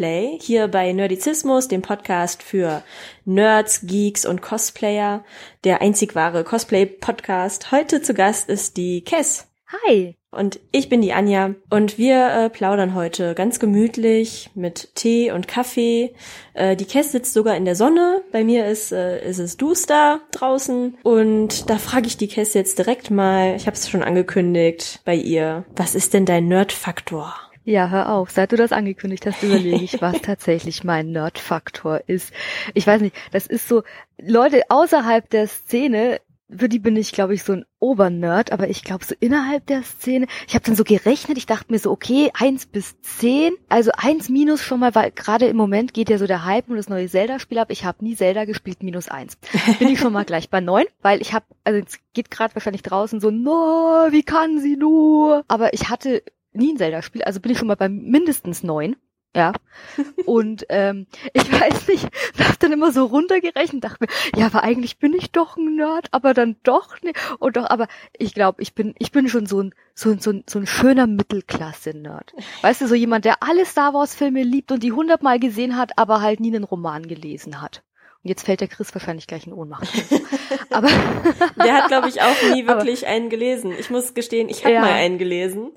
Nerdplay hier bei Nerdizismus, dem Podcast für Nerds, Geeks und Cosplayer, der einzig wahre Cosplay-Podcast. Heute zu Gast ist die Kess. Hi. Und ich bin die Anja und wir äh, plaudern heute ganz gemütlich mit Tee und Kaffee. Äh, die Kess sitzt sogar in der Sonne. Bei mir ist, äh, ist es duster draußen. Und da frage ich die Kess jetzt direkt mal, ich habe es schon angekündigt bei ihr, was ist denn dein Nerdfaktor? Ja, hör auf. Seit du das angekündigt hast, überlege ich, was tatsächlich mein Nerdfaktor ist. Ich weiß nicht, das ist so, Leute außerhalb der Szene für die bin ich, glaube ich, so ein Obernerd, aber ich glaube, so innerhalb der Szene, ich habe dann so gerechnet, ich dachte mir so, okay, eins bis zehn, also eins minus schon mal, weil gerade im Moment geht ja so der Hype und das neue Zelda-Spiel ab. Ich habe nie Zelda gespielt, minus eins. Bin ich schon mal gleich bei neun, weil ich habe, also es geht gerade wahrscheinlich draußen so, no, wie kann sie nur? Aber ich hatte nie ein Zelda-Spiel, also bin ich schon mal bei mindestens neun. Ja. Und ähm, ich weiß nicht, hab dann immer so runtergerechnet, dachte mir, ja, aber eigentlich bin ich doch ein Nerd, aber dann doch nicht. Und doch, aber ich glaube, ich bin, ich bin schon so ein, so ein, so ein, so ein schöner Mittelklasse-Nerd. Weißt du, so jemand, der alle Star Wars-Filme liebt und die hundertmal gesehen hat, aber halt nie einen Roman gelesen hat. Und jetzt fällt der Chris wahrscheinlich gleich in Ohnmacht. aber der hat, glaube ich, auch nie wirklich aber, einen gelesen. Ich muss gestehen, ich habe ja. mal einen gelesen,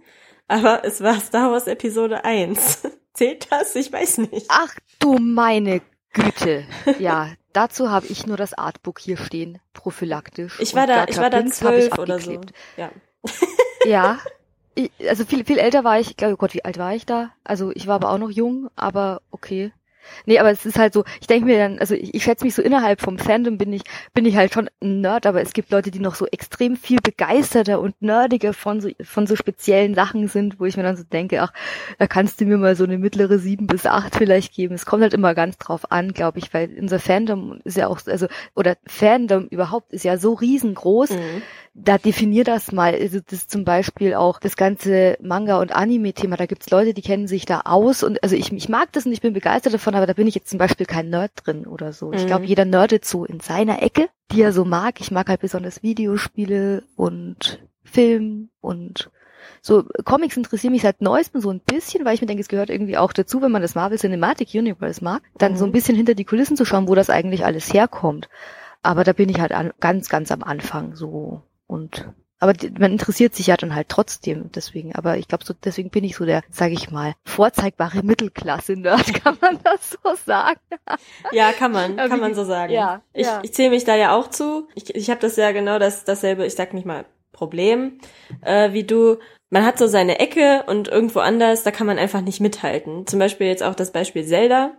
aber es war Star Wars Episode 1. Zählt das? Ich weiß nicht. Ach du meine Güte. Ja, dazu habe ich nur das Artbook hier stehen, prophylaktisch. Ich war da, ich war da zwölf oder so. Ja. ja. Ich, also viel, viel älter war ich, oh Gott, wie alt war ich da? Also ich war aber auch noch jung, aber okay. Nee, aber es ist halt so, ich denke mir dann, also ich, ich schätze mich so innerhalb vom Fandom bin ich, bin ich halt schon ein Nerd, aber es gibt Leute, die noch so extrem viel begeisterter und nerdiger von so, von so speziellen Sachen sind, wo ich mir dann so denke, ach, da kannst du mir mal so eine mittlere sieben bis acht vielleicht geben. Es kommt halt immer ganz drauf an, glaube ich, weil unser Fandom ist ja auch, also, oder Fandom überhaupt ist ja so riesengroß. Mhm da definier das mal. Also das ist zum Beispiel auch das ganze Manga- und Anime-Thema. Da gibt's Leute, die kennen sich da aus und also ich, ich mag das und ich bin begeistert davon, aber da bin ich jetzt zum Beispiel kein Nerd drin oder so. Mhm. Ich glaube, jeder nerdet so in seiner Ecke, die er so mag. Ich mag halt besonders Videospiele und Film und so Comics interessieren mich seit neuestem so ein bisschen, weil ich mir denke, es gehört irgendwie auch dazu, wenn man das Marvel Cinematic Universe mag, dann mhm. so ein bisschen hinter die Kulissen zu schauen, wo das eigentlich alles herkommt. Aber da bin ich halt an, ganz, ganz am Anfang so und aber man interessiert sich ja dann halt trotzdem deswegen. Aber ich glaube, so deswegen bin ich so der, sage ich mal, vorzeigbare Mittelklasse-Nerd, kann man das so sagen? Ja, kann man, kann man so sagen. Ja, ich, ja. ich zähle mich da ja auch zu. Ich, ich habe das ja genau das dasselbe, ich sag nicht mal Problem, äh, wie du. Man hat so seine Ecke und irgendwo anders, da kann man einfach nicht mithalten. Zum Beispiel jetzt auch das Beispiel Zelda.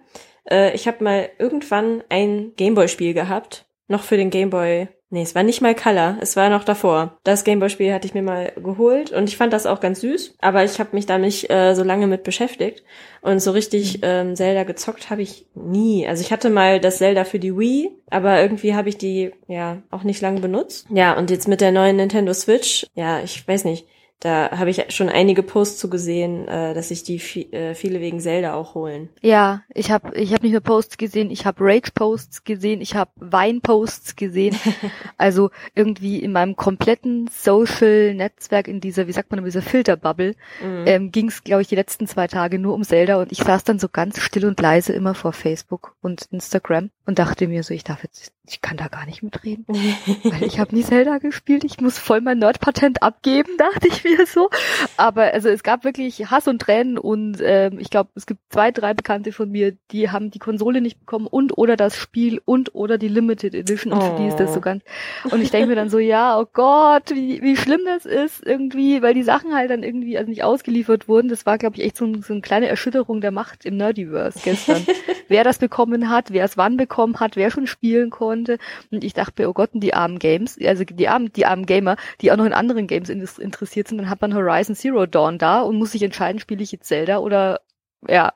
Äh, ich habe mal irgendwann ein Gameboy-Spiel gehabt, noch für den Gameboy Nee, es war nicht mal Color, es war noch davor. Das Gameboy-Spiel hatte ich mir mal geholt und ich fand das auch ganz süß, aber ich habe mich da nicht äh, so lange mit beschäftigt und so richtig mhm. ähm, Zelda gezockt habe ich nie. Also ich hatte mal das Zelda für die Wii, aber irgendwie habe ich die ja auch nicht lange benutzt. Ja, und jetzt mit der neuen Nintendo Switch, ja, ich weiß nicht, da habe ich schon einige Posts zu gesehen, äh, dass sich die äh, viele wegen Zelda auch holen. Ja, ich habe ich hab nicht nur Posts gesehen, ich habe Rage-Posts gesehen, ich habe Wein-Posts gesehen. also irgendwie in meinem kompletten Social-Netzwerk, in dieser, wie sagt man, in dieser Filterbubble, mhm. ähm, ging es, glaube ich, die letzten zwei Tage nur um Zelda und ich saß dann so ganz still und leise immer vor Facebook und Instagram und dachte mir so, ich darf jetzt ich kann da gar nicht mitreden, weil ich habe nie Zelda gespielt. Ich muss voll mein Nerdpatent abgeben, dachte ich mir so. Aber also es gab wirklich Hass und Tränen und ähm, ich glaube, es gibt zwei, drei Bekannte von mir, die haben die Konsole nicht bekommen und oder das Spiel und oder die Limited Edition und für die ist das so oh. ganz. Und ich denke mir dann so, ja, oh Gott, wie, wie schlimm das ist irgendwie, weil die Sachen halt dann irgendwie also nicht ausgeliefert wurden. Das war, glaube ich, echt so, so eine kleine Erschütterung der Macht im Nerdiverse gestern. wer das bekommen hat, wer es wann bekommen hat, wer schon spielen konnte konnte. Und ich dachte mir, oh Gott, die armen Games, also die armen, die armen Gamer, die auch noch in anderen Games interessiert sind, dann hat man Horizon Zero Dawn da und muss sich entscheiden, spiele ich jetzt Zelda oder ja.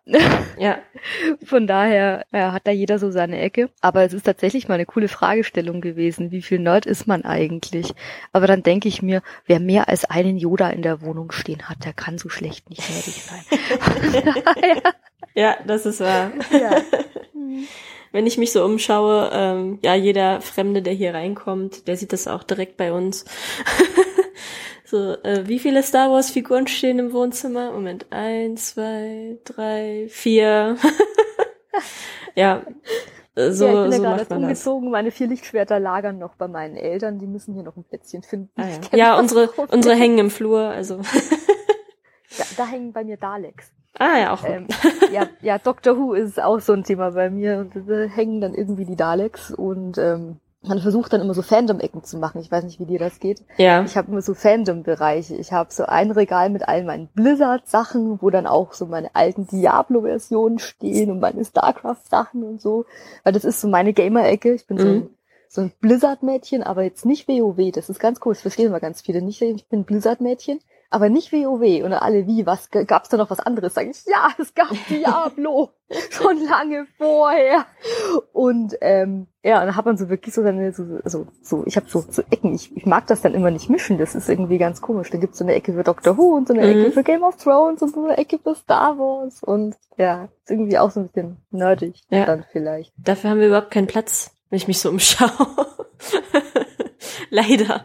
Ja. Von daher ja, hat da jeder so seine Ecke. Aber es ist tatsächlich mal eine coole Fragestellung gewesen. Wie viel Nerd ist man eigentlich? Aber dann denke ich mir, wer mehr als einen Yoda in der Wohnung stehen hat, der kann so schlecht nicht nerdig sein. ja, das ist wahr. Ja. Wenn ich mich so umschaue, ähm, ja, jeder Fremde, der hier reinkommt, der sieht das auch direkt bei uns. so, äh, wie viele Star Wars Figuren stehen im Wohnzimmer? Moment, eins, zwei, drei, vier. ja. So, ja, ich bin so ja gerade umgezogen. Meine vier Lichtschwerter lagern noch bei meinen Eltern. Die müssen hier noch ein Plätzchen finden. Ah, ja, ja unsere, unsere hängen im Flur, also. da, da hängen bei mir Daleks. Ah ja, auch. Ähm, ja, ja, Doctor Who ist auch so ein Thema bei mir. Und da hängen dann irgendwie die Daleks und ähm, man versucht dann immer so Fandom-Ecken zu machen. Ich weiß nicht, wie dir das geht. Ja. Ich habe immer so Fandom-Bereiche. Ich habe so ein Regal mit all meinen Blizzard-Sachen, wo dann auch so meine alten Diablo-Versionen stehen und meine StarCraft-Sachen und so. Weil das ist so meine Gamer-Ecke. Ich bin mhm. so ein, so ein Blizzard-Mädchen, aber jetzt nicht WoW. Das ist ganz cool. Das verstehen wir ganz viele nicht. Ich bin Blizzard-Mädchen aber nicht WoW. Und alle, wie, was, gab's da noch was anderes? Sag ich, ja, es gab Diablo. schon lange vorher. Und, ähm, ja, und dann hat man so wirklich so seine, so, also, so, ich habe so, so Ecken. Ich, ich mag das dann immer nicht mischen. Das ist irgendwie ganz komisch. Da gibt's so eine Ecke für Doctor Who und so eine mhm. Ecke für Game of Thrones und so eine Ecke für Star Wars. Und, ja, ist irgendwie auch so ein bisschen nerdig ja. dann vielleicht. Dafür haben wir überhaupt keinen Platz, wenn ich mich so umschaue. Leider.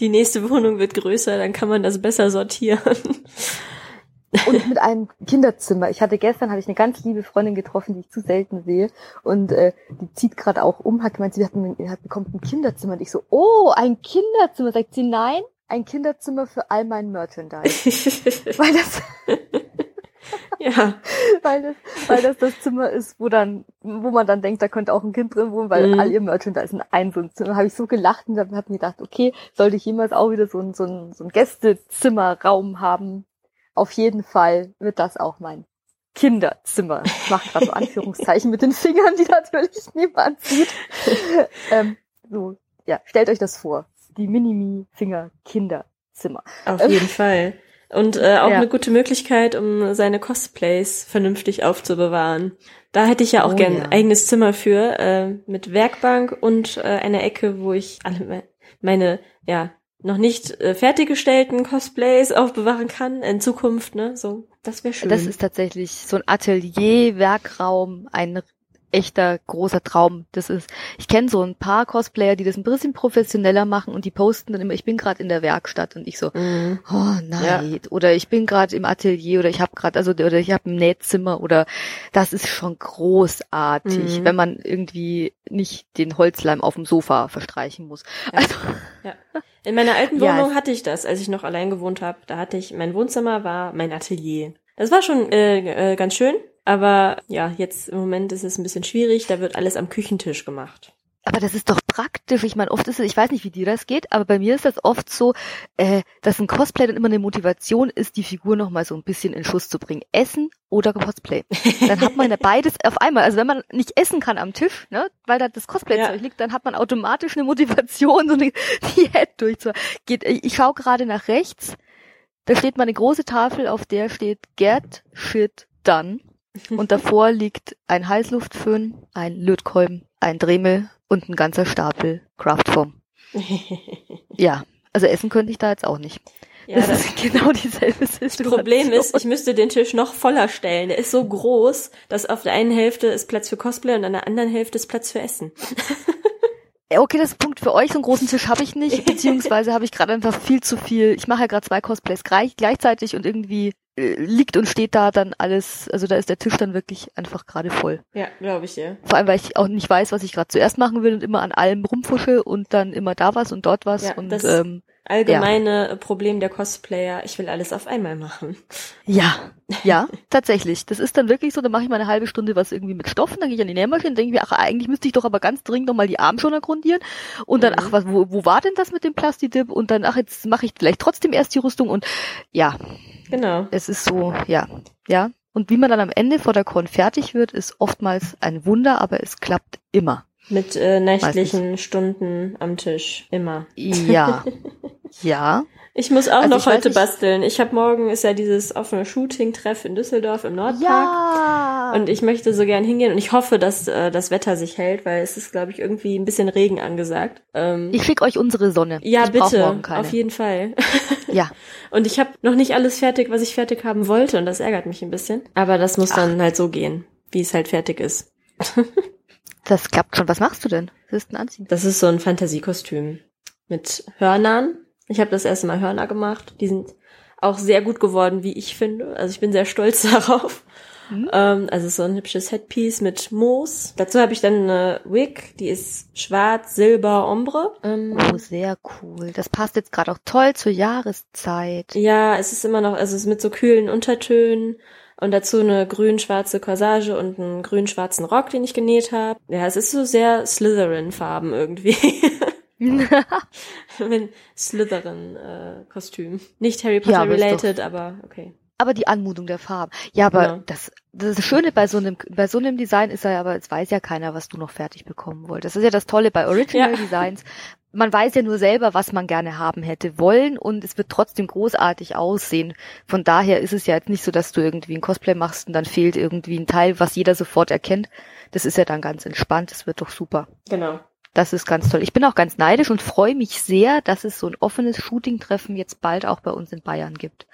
Die nächste Wohnung wird größer, dann kann man das besser sortieren. und mit einem Kinderzimmer. Ich hatte gestern hatte ich eine ganz liebe Freundin getroffen, die ich zu selten sehe und äh, die zieht gerade auch um, hat gemeint, sie hat, hat bekommt ein Kinderzimmer und ich so, oh, ein Kinderzimmer. Sagt sie, nein, ein Kinderzimmer für all mein Merchandise. Weil das ja. weil, das, weil das das Zimmer ist, wo dann, wo man dann denkt, da könnte auch ein Kind drin wohnen, weil mhm. all ihr Merchandise in einem so ein Zimmer. habe ich so gelacht und habe mir gedacht, okay, sollte ich jemals auch wieder so ein, so ein, so ein Gästezimmerraum haben, auf jeden Fall wird das auch mein Kinderzimmer. Ich mache gerade so Anführungszeichen mit den Fingern, die natürlich niemand sieht. ähm, so, ja, stellt euch das vor. Die Minimi-Finger-Kinderzimmer. Auf jeden Fall. Und äh, auch ja. eine gute Möglichkeit, um seine Cosplays vernünftig aufzubewahren. Da hätte ich ja auch oh, gern ja. ein eigenes Zimmer für, äh, mit Werkbank und äh, eine Ecke, wo ich alle meine, ja, noch nicht äh, fertiggestellten Cosplays aufbewahren kann in Zukunft, ne? So, das wäre schön. Das ist tatsächlich so ein Atelier, Werkraum, ein echter großer Traum. Das ist, ich kenne so ein paar Cosplayer, die das ein bisschen professioneller machen und die posten dann immer, ich bin gerade in der Werkstatt und ich so, mhm. oh nein, ja. oder ich bin gerade im Atelier oder ich habe gerade, also oder ich habe ein Nähzimmer oder das ist schon großartig, mhm. wenn man irgendwie nicht den Holzleim auf dem Sofa verstreichen muss. Ja. Also, ja. In meiner alten Wohnung hatte ich das, als ich noch allein gewohnt habe. Da hatte ich, mein Wohnzimmer war mein Atelier. Das war schon äh, äh, ganz schön, aber ja, jetzt im Moment ist es ein bisschen schwierig, da wird alles am Küchentisch gemacht. Aber das ist doch praktisch. Ich meine, oft ist es, ich weiß nicht, wie dir das geht, aber bei mir ist das oft so, äh, dass ein Cosplay dann immer eine Motivation ist, die Figur nochmal so ein bisschen in Schuss zu bringen. Essen oder Cosplay. Dann hat man ja beides auf einmal. Also wenn man nicht essen kann am Tisch, ne, weil da das Cosplay-Zeug ja. liegt, dann hat man automatisch eine Motivation, so eine Diät durchzuführen. Ich schaue gerade nach rechts, da steht mal eine große Tafel, auf der steht Get Shit Done. Und davor liegt ein Heißluftföhn, ein Lötkolben, ein Dremel und ein ganzer Stapel Craftform. ja, also essen könnte ich da jetzt auch nicht. Ja, das, das ist genau dieselbe Situation. Das Problem ist, ich müsste den Tisch noch voller stellen. Der ist so groß, dass auf der einen Hälfte ist Platz für Cosplay und an der anderen Hälfte ist Platz für Essen. Okay, das ist Punkt für euch. So einen großen Tisch habe ich nicht, beziehungsweise habe ich gerade einfach viel zu viel. Ich mache ja gerade zwei Cosplays gleichzeitig und irgendwie äh, liegt und steht da dann alles, also da ist der Tisch dann wirklich einfach gerade voll. Ja, glaube ich, ja. Vor allem, weil ich auch nicht weiß, was ich gerade zuerst machen will und immer an allem rumfusche und dann immer da was und dort was ja, und ähm, allgemeine ja. Problem der Cosplayer, ich will alles auf einmal machen. Ja, ja, tatsächlich. Das ist dann wirklich so, dann mache ich mal eine halbe Stunde was irgendwie mit Stoffen, dann gehe ich an die Nähmaschine, denke mir, ach, eigentlich müsste ich doch aber ganz dringend nochmal die Armschoner grundieren und dann, mhm. ach, was, wo, wo war denn das mit dem Plastidip und dann, ach, jetzt mache ich vielleicht trotzdem erst die Rüstung und ja, Genau. Es ist so, ja, ja. Und wie man dann am Ende vor der Con fertig wird, ist oftmals ein Wunder, aber es klappt immer. Mit äh, nächtlichen Stunden am Tisch, immer. Ja, ja. Ich muss auch also noch heute basteln. Ich habe morgen ist ja dieses offene Shooting-Treff in Düsseldorf im Nordpark. Ja. Und ich möchte so gern hingehen und ich hoffe, dass äh, das Wetter sich hält, weil es ist, glaube ich, irgendwie ein bisschen Regen angesagt. Ähm, ich schicke euch unsere Sonne. Ja, ich bitte. Auf jeden Fall. ja. Und ich habe noch nicht alles fertig, was ich fertig haben wollte und das ärgert mich ein bisschen. Aber das muss Ach. dann halt so gehen, wie es halt fertig ist. Das klappt schon. Was machst du denn? Was ist denn anziehen? Das ist so ein Fantasiekostüm mit Hörnern. Ich habe das erste Mal Hörner gemacht. Die sind auch sehr gut geworden, wie ich finde. Also ich bin sehr stolz darauf. Mhm. Ähm, also so ein hübsches Headpiece mit Moos. Dazu habe ich dann eine Wig, die ist schwarz, silber, ombre. Ähm, oh, sehr cool. Das passt jetzt gerade auch toll zur Jahreszeit. Ja, es ist immer noch, also es ist mit so kühlen Untertönen. Und dazu eine grün-schwarze Corsage und einen grün-schwarzen Rock, den ich genäht habe. Ja, es ist so sehr Slytherin-Farben irgendwie. Mit Slytherin-Kostüm. Äh, Nicht Harry Potter ja, related, aber okay aber die Anmutung der Farben. Ja, aber ja. das, das Schöne bei so einem, bei so einem Design ist ja aber, es weiß ja keiner, was du noch fertig bekommen wolltest. Das ist ja das Tolle bei Original ja. Designs. Man weiß ja nur selber, was man gerne haben hätte wollen und es wird trotzdem großartig aussehen. Von daher ist es ja jetzt nicht so, dass du irgendwie ein Cosplay machst und dann fehlt irgendwie ein Teil, was jeder sofort erkennt. Das ist ja dann ganz entspannt. Das wird doch super. Genau. Das ist ganz toll. Ich bin auch ganz neidisch und freue mich sehr, dass es so ein offenes Shooting-Treffen jetzt bald auch bei uns in Bayern gibt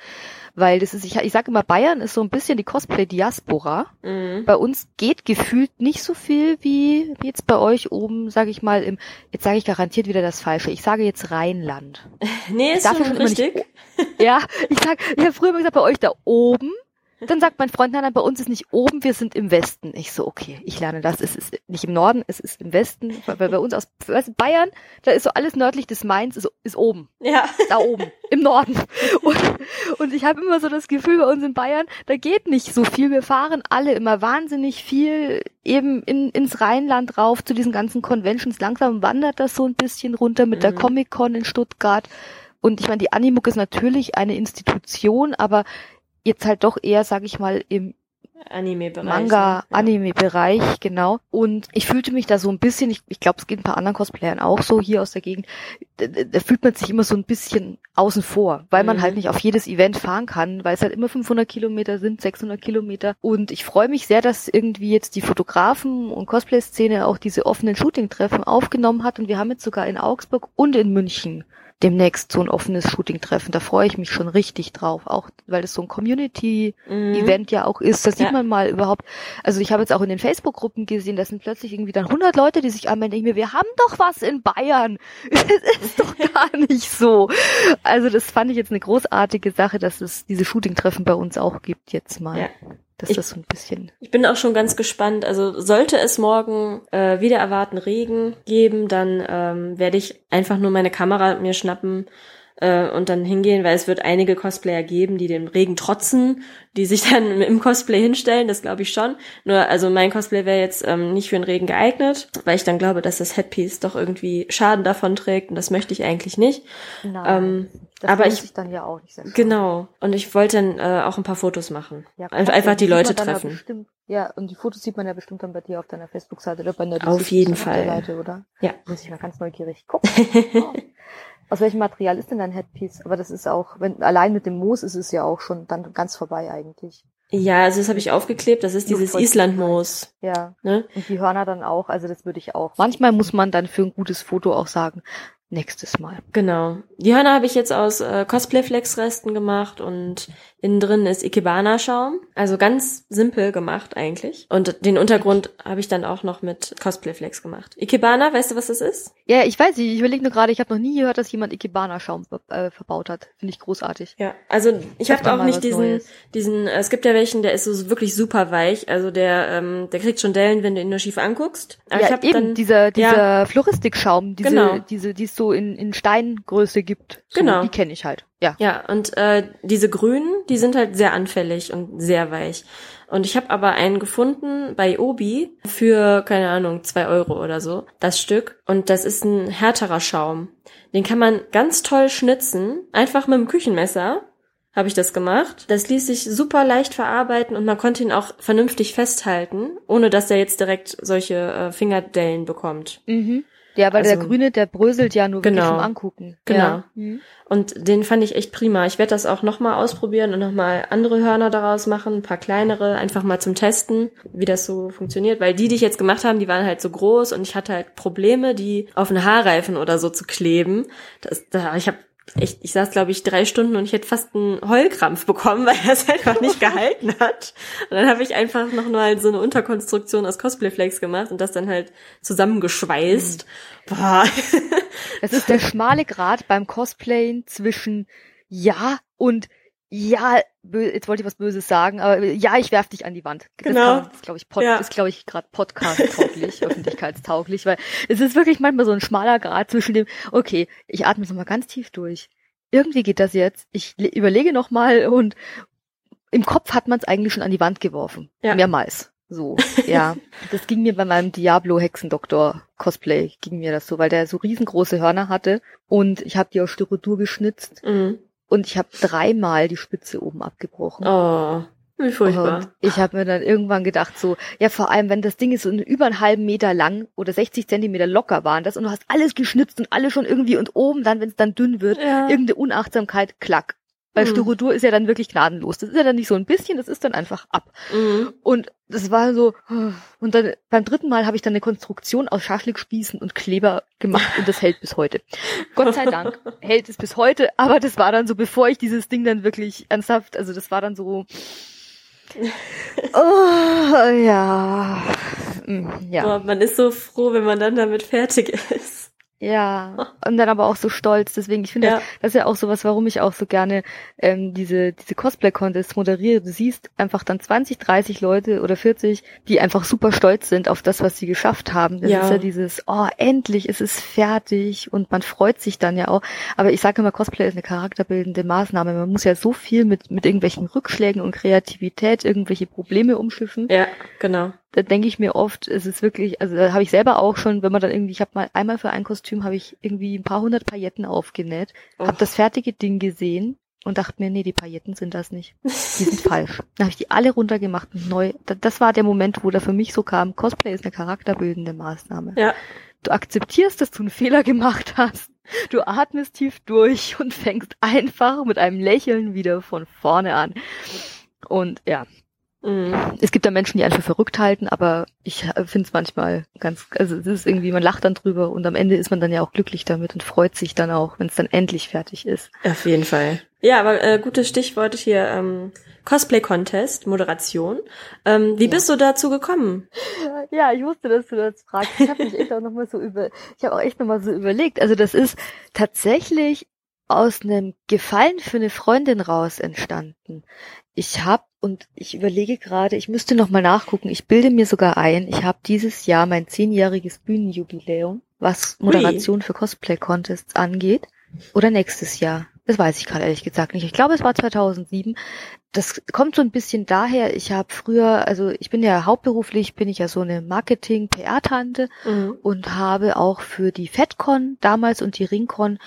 weil das ist, ich, ich sage immer, Bayern ist so ein bisschen die Cosplay-Diaspora. Mhm. Bei uns geht gefühlt nicht so viel wie, jetzt bei euch oben, sage ich mal, im, jetzt sage ich garantiert wieder das Falsche, ich sage jetzt Rheinland. Nee, ist schon richtig. Nicht, ja, ich sag, ich habe früher immer gesagt, bei euch da oben dann sagt mein Freund, nein, nein, bei uns ist nicht oben, wir sind im Westen. Ich so, okay, ich lerne das. Es ist nicht im Norden, es ist im Westen. Weil bei uns aus Bayern, da ist so alles nördlich des Mainz, ist, ist oben. Ja. Da oben, im Norden. Und, und ich habe immer so das Gefühl, bei uns in Bayern, da geht nicht so viel. Wir fahren alle immer wahnsinnig viel eben in, ins Rheinland rauf zu diesen ganzen Conventions. Langsam wandert das so ein bisschen runter mit mhm. der Comic-Con in Stuttgart. Und ich meine, die Animuk ist natürlich eine Institution, aber jetzt halt doch eher, sag ich mal, im Anime-Bereich. Manga, ja. Anime-Bereich, genau. Und ich fühlte mich da so ein bisschen, ich, ich glaube, es geht ein paar anderen Cosplayern auch so hier aus der Gegend, da, da fühlt man sich immer so ein bisschen außen vor, weil man mhm. halt nicht auf jedes Event fahren kann, weil es halt immer 500 Kilometer sind, 600 Kilometer. Und ich freue mich sehr, dass irgendwie jetzt die Fotografen und Cosplay-Szene auch diese offenen Shooting-Treffen aufgenommen hat. Und wir haben jetzt sogar in Augsburg und in München demnächst so ein offenes Shooting treffen. Da freue ich mich schon richtig drauf, auch weil es so ein Community-Event mhm. ja auch ist. Da sieht ja. man mal überhaupt, also ich habe jetzt auch in den Facebook-Gruppen gesehen, da sind plötzlich irgendwie dann 100 Leute, die sich anmelden. Ich mir, wir haben doch was in Bayern. Es ist doch gar nicht so. Also das fand ich jetzt eine großartige Sache, dass es diese Shooting-Treffen bei uns auch gibt jetzt mal. Ja. Das ich, ist so ein bisschen. Ich bin auch schon ganz gespannt. Also sollte es morgen äh, wieder erwarten Regen geben, dann ähm, werde ich einfach nur meine Kamera mir schnappen äh, und dann hingehen, weil es wird einige Cosplayer geben, die dem Regen trotzen, die sich dann im Cosplay hinstellen, das glaube ich schon. Nur, also mein Cosplay wäre jetzt ähm, nicht für den Regen geeignet, weil ich dann glaube, dass das Headpiece doch irgendwie Schaden davon trägt und das möchte ich eigentlich nicht. Nein. Ähm, das aber ich dann ja auch nicht sehr Genau. Und ich wollte dann äh, auch ein paar Fotos machen. Ja, Einfach die Leute treffen. Ja, bestimmt, ja, und die Fotos sieht man ja bestimmt dann bei dir auf deiner Facebook-Seite oder bei der Auf jeden Fall. Seite, oder? Ja. Muss ich mal ganz neugierig gucken. Oh. Aus welchem Material ist denn dein Headpiece? Aber das ist auch, wenn allein mit dem Moos ist es ja auch schon dann ganz vorbei eigentlich. Ja, also das habe ich aufgeklebt, das ist dieses Islandmoos. Ja. Ne? Und die Hörner dann auch, also das würde ich auch. Manchmal muss man dann für ein gutes Foto auch sagen, nächstes Mal. Genau. Die Hörner habe ich jetzt aus äh, Cosplay-Flex-Resten gemacht und innen drin ist Ikebana-Schaum. Also ganz simpel gemacht eigentlich. Und den Untergrund habe ich dann auch noch mit Cosplay-Flex gemacht. Ikebana, weißt du, was das ist? Ja, ich weiß nicht. Ich überlege nur gerade, ich habe noch nie gehört, dass jemand Ikebana-Schaum äh, verbaut hat. Finde ich großartig. Ja, also ich habe auch nicht diesen, Neues. diesen, äh, es gibt ja welchen, der ist so wirklich super weich. Also der, ähm, der kriegt schon Dellen, wenn du ihn nur schief anguckst. Aber ja, ich hab eben dann, dieser, dieser ja, Floristik-Schaum, diese, genau. diese, die es so in, in Steingröße gibt. So, genau. Die kenne ich halt. Ja. Ja, und äh, diese grünen, die sind halt sehr anfällig und sehr weich. Und ich habe aber einen gefunden bei Obi für, keine Ahnung, zwei Euro oder so, das Stück. Und das ist ein härterer Schaum. Den kann man ganz toll schnitzen, einfach mit dem Küchenmesser habe ich das gemacht. Das ließ sich super leicht verarbeiten und man konnte ihn auch vernünftig festhalten, ohne dass er jetzt direkt solche äh, Fingerdellen bekommt. Mhm. Ja, weil also, der Grüne, der bröselt ja nur genau, wirklich vom Angucken. Genau. Ja. Mhm. Und den fand ich echt prima. Ich werde das auch nochmal ausprobieren und nochmal andere Hörner daraus machen, ein paar kleinere, einfach mal zum Testen, wie das so funktioniert. Weil die, die ich jetzt gemacht haben, die waren halt so groß und ich hatte halt Probleme, die auf einen Haarreifen oder so zu kleben. Das, da, ich habe ich, ich saß, glaube ich, drei Stunden und ich hätte fast einen Heulkrampf bekommen, weil er es einfach nicht gehalten hat. Und dann habe ich einfach noch mal so eine Unterkonstruktion aus Cosplayflex gemacht und das dann halt zusammengeschweißt. Mhm. Boah. Es ist der schmale Grad beim Cosplayen zwischen ja und ja, jetzt wollte ich was Böses sagen, aber ja, ich werf dich an die Wand. Genau. Das, das glaube ich, Pod, ja. ist glaube ich gerade Podcast-tauglich, öffentlichkeitstauglich, weil es ist wirklich manchmal so ein schmaler Grad zwischen dem, okay, ich atme jetzt nochmal ganz tief durch. Irgendwie geht das jetzt. Ich überlege nochmal und im Kopf hat man es eigentlich schon an die Wand geworfen. Ja. Mehrmals. So, ja. das ging mir bei meinem Diablo-Hexendoktor-Cosplay, ging mir das so, weil der so riesengroße Hörner hatte und ich habe die aus Styrodur geschnitzt. Mhm und ich habe dreimal die Spitze oben abgebrochen. Oh. Wie furchtbar. Und ich habe mir dann irgendwann gedacht, so, ja, vor allem, wenn das Ding ist so über einen halben Meter lang oder 60 Zentimeter locker waren das und du hast alles geschnitzt und alles schon irgendwie und oben dann, wenn es dann dünn wird, ja. irgendeine Unachtsamkeit, klack. Weil mhm. Styrodur ist ja dann wirklich gnadenlos. Das ist ja dann nicht so ein bisschen, das ist dann einfach ab. Mhm. Und das war so, und dann beim dritten Mal habe ich dann eine Konstruktion aus Schaschlikspießen und Kleber gemacht und das hält bis heute. Gott sei Dank hält es bis heute, aber das war dann so, bevor ich dieses Ding dann wirklich ernsthaft, also das war dann so, oh, ja. Mm, ja. Boah, man ist so froh, wenn man dann damit fertig ist. Ja, und dann aber auch so stolz. Deswegen, ich finde, ja. das, das, ist ja auch sowas, warum ich auch so gerne ähm, diese, diese Cosplay-Contests moderiere. Du siehst einfach dann 20, 30 Leute oder 40, die einfach super stolz sind auf das, was sie geschafft haben. Das ja. ist ja dieses, oh, endlich ist es fertig und man freut sich dann ja auch. Aber ich sage immer, Cosplay ist eine charakterbildende Maßnahme. Man muss ja so viel mit, mit irgendwelchen Rückschlägen und Kreativität irgendwelche Probleme umschiffen. Ja, genau da denke ich mir oft, es ist wirklich, also da habe ich selber auch schon, wenn man dann irgendwie, ich habe mal einmal für ein Kostüm habe ich irgendwie ein paar hundert Pailletten aufgenäht, oh. habe das fertige Ding gesehen und dachte mir, nee, die Pailletten sind das nicht. Die sind falsch. Dann habe ich die alle runtergemacht und neu. Das war der Moment, wo da für mich so kam, Cosplay ist eine charakterbildende Maßnahme. Ja. Du akzeptierst, dass du einen Fehler gemacht hast. Du atmest tief durch und fängst einfach mit einem Lächeln wieder von vorne an. Und ja. Es gibt da Menschen, die einfach verrückt halten, aber ich finde es manchmal ganz, also es ist irgendwie, man lacht dann drüber und am Ende ist man dann ja auch glücklich damit und freut sich dann auch, wenn es dann endlich fertig ist. Auf jeden Fall. Ja, aber äh, gutes Stichwort hier, ähm, Cosplay Contest, Moderation. Ähm, wie ja. bist du dazu gekommen? Ja, ich wusste, dass du das fragst. Ich habe mich echt auch nochmal so über, ich habe auch echt nochmal so überlegt. Also das ist tatsächlich aus einem Gefallen für eine Freundin raus entstanden. Ich habe und ich überlege gerade, ich müsste noch mal nachgucken. Ich bilde mir sogar ein, ich habe dieses Jahr mein zehnjähriges Bühnenjubiläum, was Moderation Ui. für Cosplay Contests angeht, oder nächstes Jahr. Das weiß ich gerade ehrlich gesagt nicht. Ich glaube, es war 2007. Das kommt so ein bisschen daher. Ich habe früher, also ich bin ja hauptberuflich, bin ich ja so eine Marketing-PR-Tante mhm. und habe auch für die FedCon damals und die Ringcon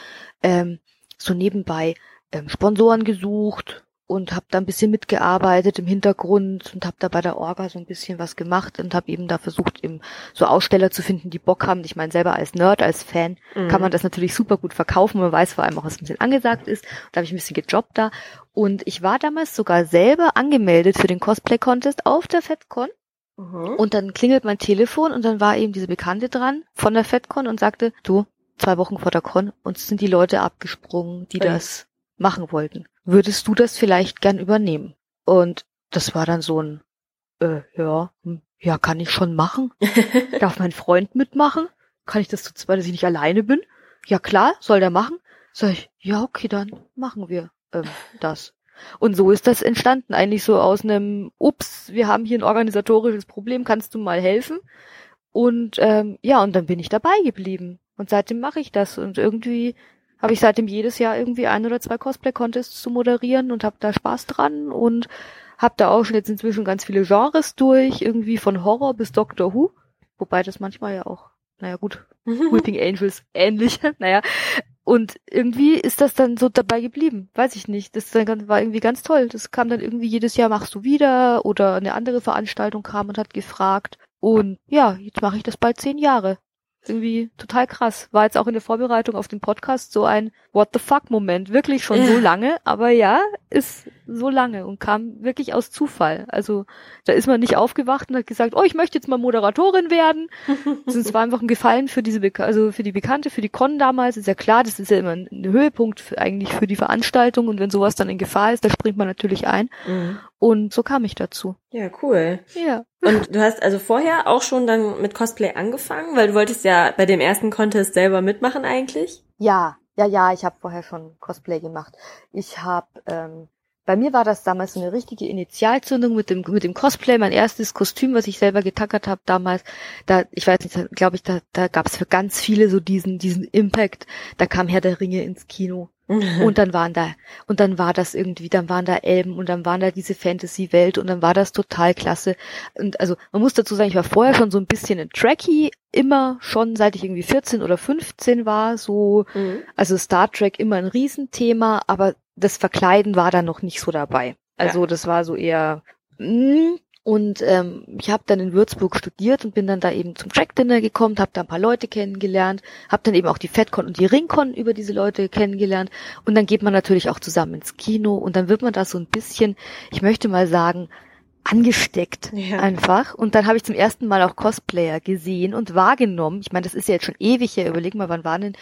ähm, so nebenbei ähm, Sponsoren gesucht und habe da ein bisschen mitgearbeitet im Hintergrund und habe da bei der Orga so ein bisschen was gemacht und habe eben da versucht, eben so Aussteller zu finden, die Bock haben. Ich meine, selber als Nerd, als Fan mhm. kann man das natürlich super gut verkaufen. Man weiß vor allem auch, was ein bisschen angesagt ist. Da habe ich ein bisschen gejobbt da. Und ich war damals sogar selber angemeldet für den Cosplay-Contest auf der FedCon. Mhm. Und dann klingelt mein Telefon und dann war eben diese Bekannte dran von der FedCon und sagte, du, zwei Wochen vor der Con, uns sind die Leute abgesprungen, die das machen wollten. Würdest du das vielleicht gern übernehmen? Und das war dann so ein, äh, ja, hm, ja, kann ich schon machen. Darf mein Freund mitmachen? Kann ich das zu zweit, dass ich nicht alleine bin? Ja klar, soll der machen? Sag ich, ja, okay, dann machen wir ähm, das. Und so ist das entstanden, eigentlich so aus einem, ups, wir haben hier ein organisatorisches Problem, kannst du mal helfen? Und ähm, ja, und dann bin ich dabei geblieben. Und seitdem mache ich das. Und irgendwie habe ich seitdem jedes Jahr irgendwie ein oder zwei Cosplay-Contests zu moderieren und habe da Spaß dran und habe da auch schon jetzt inzwischen ganz viele Genres durch, irgendwie von Horror bis Doctor Who, wobei das manchmal ja auch, naja gut, Weeping Angels ähnlich, naja. Und irgendwie ist das dann so dabei geblieben, weiß ich nicht. Das war irgendwie ganz toll. Das kam dann irgendwie jedes Jahr machst du wieder oder eine andere Veranstaltung kam und hat gefragt. Und ja, jetzt mache ich das bald zehn Jahre irgendwie total krass. War jetzt auch in der Vorbereitung auf den Podcast so ein What the fuck Moment. Wirklich schon so lange, aber ja, ist so lange und kam wirklich aus Zufall. Also da ist man nicht aufgewacht und hat gesagt, oh, ich möchte jetzt mal Moderatorin werden. es war einfach ein Gefallen für diese, Be also für die Bekannte, für die Con damals. Ist ja klar, das ist ja immer ein Höhepunkt für, eigentlich für die Veranstaltung und wenn sowas dann in Gefahr ist, da springt man natürlich ein. Mhm. Und so kam ich dazu. Ja, cool. Ja. Und du hast also vorher auch schon dann mit Cosplay angefangen, weil du wolltest ja bei dem ersten Contest selber mitmachen eigentlich? Ja, ja, ja, ich habe vorher schon Cosplay gemacht. Ich habe, ähm, bei mir war das damals so eine richtige Initialzündung mit dem mit dem Cosplay. Mein erstes Kostüm, was ich selber getackert habe damals, da ich weiß nicht, glaube ich, da da gab es für ganz viele so diesen diesen Impact. Da kam Herr der Ringe ins Kino und dann waren da, und dann war das irgendwie, dann waren da Elben und dann waren da diese Fantasy-Welt und dann war das total klasse. Und also man muss dazu sagen, ich war vorher schon so ein bisschen ein Trekkie, immer schon, seit ich irgendwie 14 oder 15 war, so, mhm. also Star Trek immer ein Riesenthema, aber das Verkleiden war da noch nicht so dabei. Also ja. das war so eher, mh, hm, und ähm, ich habe dann in Würzburg studiert und bin dann da eben zum Track Dinner gekommen, habe da ein paar Leute kennengelernt, habe dann eben auch die FedCon und die Ringcon über diese Leute kennengelernt. Und dann geht man natürlich auch zusammen ins Kino und dann wird man da so ein bisschen, ich möchte mal sagen, angesteckt ja. einfach. Und dann habe ich zum ersten Mal auch Cosplayer gesehen und wahrgenommen. Ich meine, das ist ja jetzt schon ewig her. Überleg mal, wann waren denn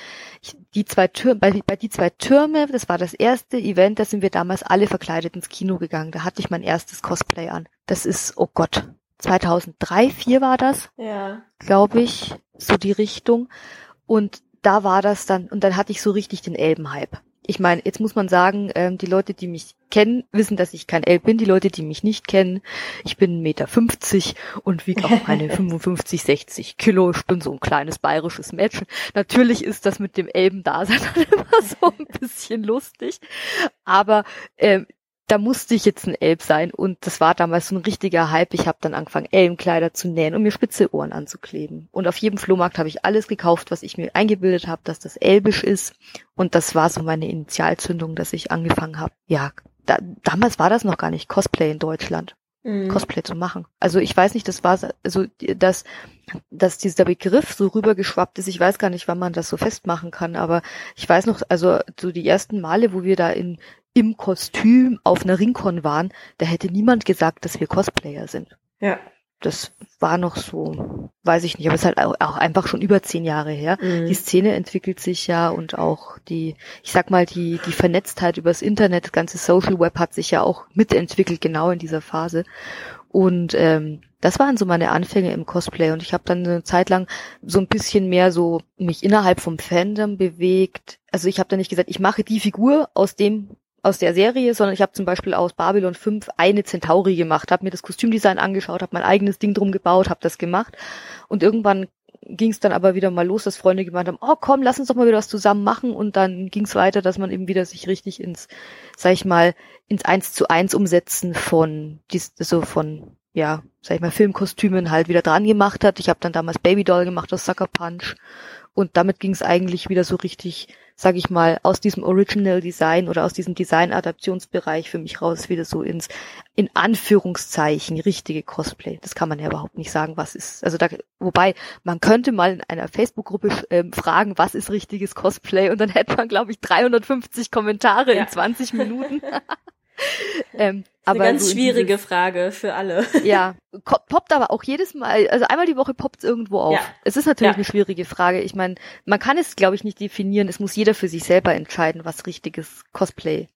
ich, die zwei Türme, bei, bei die zwei Türme, das war das erste Event, da sind wir damals alle verkleidet ins Kino gegangen. Da hatte ich mein erstes Cosplay an. Das ist, oh Gott, 2003, 4 war das. Ja. Glaube ich, so die Richtung. Und da war das dann, und dann hatte ich so richtig den Elbenhype ich meine, jetzt muss man sagen, ähm, die Leute, die mich kennen, wissen, dass ich kein Elb bin. Die Leute, die mich nicht kennen, ich bin 1,50 Meter und wiege auch meine 55, 60 Kilo. Ich bin so ein kleines bayerisches Mädchen. Natürlich ist das mit dem Elben-Dasein immer so ein bisschen lustig. Aber ähm, da musste ich jetzt ein Elb sein und das war damals so ein richtiger Hype. Ich habe dann angefangen, Elbenkleider zu nähen und mir spitze Ohren anzukleben. Und auf jedem Flohmarkt habe ich alles gekauft, was ich mir eingebildet habe, dass das elbisch ist. Und das war so meine Initialzündung, dass ich angefangen habe. Ja, da, damals war das noch gar nicht Cosplay in Deutschland. Mhm. Cosplay zu machen. Also ich weiß nicht, das war also dass dass dieser Begriff so rübergeschwappt ist. Ich weiß gar nicht, wann man das so festmachen kann, aber ich weiß noch, also so die ersten Male, wo wir da in im Kostüm auf einer Ringcon waren, da hätte niemand gesagt, dass wir Cosplayer sind. Ja. Das war noch so, weiß ich nicht, aber es ist halt auch einfach schon über zehn Jahre her. Mhm. Die Szene entwickelt sich ja und auch die, ich sag mal, die, die Vernetztheit übers Internet, das ganze Social Web hat sich ja auch mitentwickelt, genau in dieser Phase. Und ähm, das waren so meine Anfänge im Cosplay und ich habe dann eine Zeit lang so ein bisschen mehr so mich innerhalb vom Fandom bewegt. Also ich habe dann nicht gesagt, ich mache die Figur aus dem aus der Serie, sondern ich habe zum Beispiel aus Babylon 5 eine Centauri gemacht, habe mir das Kostümdesign angeschaut, habe mein eigenes Ding drum gebaut, habe das gemacht. Und irgendwann ging es dann aber wieder mal los, dass Freunde gemeint haben, oh komm, lass uns doch mal wieder was zusammen machen. Und dann ging es weiter, dass man eben wieder sich richtig ins, sag ich mal, ins Eins zu eins umsetzen von, dies, so von, ja, sag ich mal, Filmkostümen halt wieder dran gemacht hat. Ich habe dann damals Babydoll gemacht aus Sucker Punch. Und damit ging es eigentlich wieder so richtig sag ich mal, aus diesem Original Design oder aus diesem Design-Adaptionsbereich für mich raus wieder so ins, in Anführungszeichen, richtige Cosplay. Das kann man ja überhaupt nicht sagen, was ist. Also da, wobei, man könnte mal in einer Facebook-Gruppe ähm, fragen, was ist richtiges Cosplay und dann hätte man, glaube ich, 350 Kommentare ja. in 20 Minuten. ähm, aber eine ganz so schwierige dieses, Frage für alle. Ja, poppt aber auch jedes Mal, also einmal die Woche poppt es irgendwo auf. Ja. Es ist natürlich ja. eine schwierige Frage. Ich meine, man kann es, glaube ich, nicht definieren. Es muss jeder für sich selber entscheiden, was richtiges Cosplay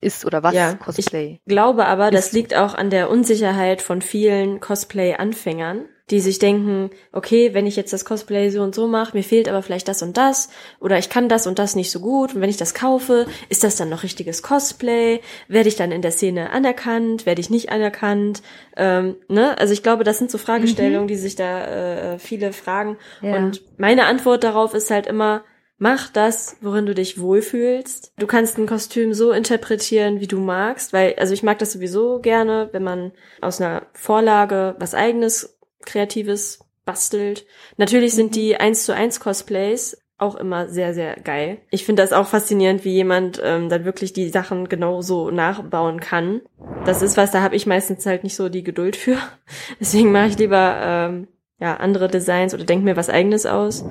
ist oder was ja, Cosplay. Ich glaube aber, ist. das liegt auch an der Unsicherheit von vielen Cosplay-Anfängern, die sich denken, okay, wenn ich jetzt das Cosplay so und so mache, mir fehlt aber vielleicht das und das oder ich kann das und das nicht so gut und wenn ich das kaufe, ist das dann noch richtiges Cosplay? Werde ich dann in der Szene anerkannt? Werde ich nicht anerkannt? Ähm, ne? Also ich glaube, das sind so Fragestellungen, mhm. die sich da äh, viele fragen ja. und meine Antwort darauf ist halt immer, Mach das, worin du dich wohlfühlst. Du kannst ein Kostüm so interpretieren, wie du magst, weil, also ich mag das sowieso gerne, wenn man aus einer Vorlage was eigenes, kreatives bastelt. Natürlich sind mhm. die 1 zu 1 Cosplays auch immer sehr, sehr geil. Ich finde das auch faszinierend, wie jemand ähm, dann wirklich die Sachen genauso nachbauen kann. Das ist was, da habe ich meistens halt nicht so die Geduld für. Deswegen mache ich lieber ähm, ja andere Designs oder denke mir was eigenes aus.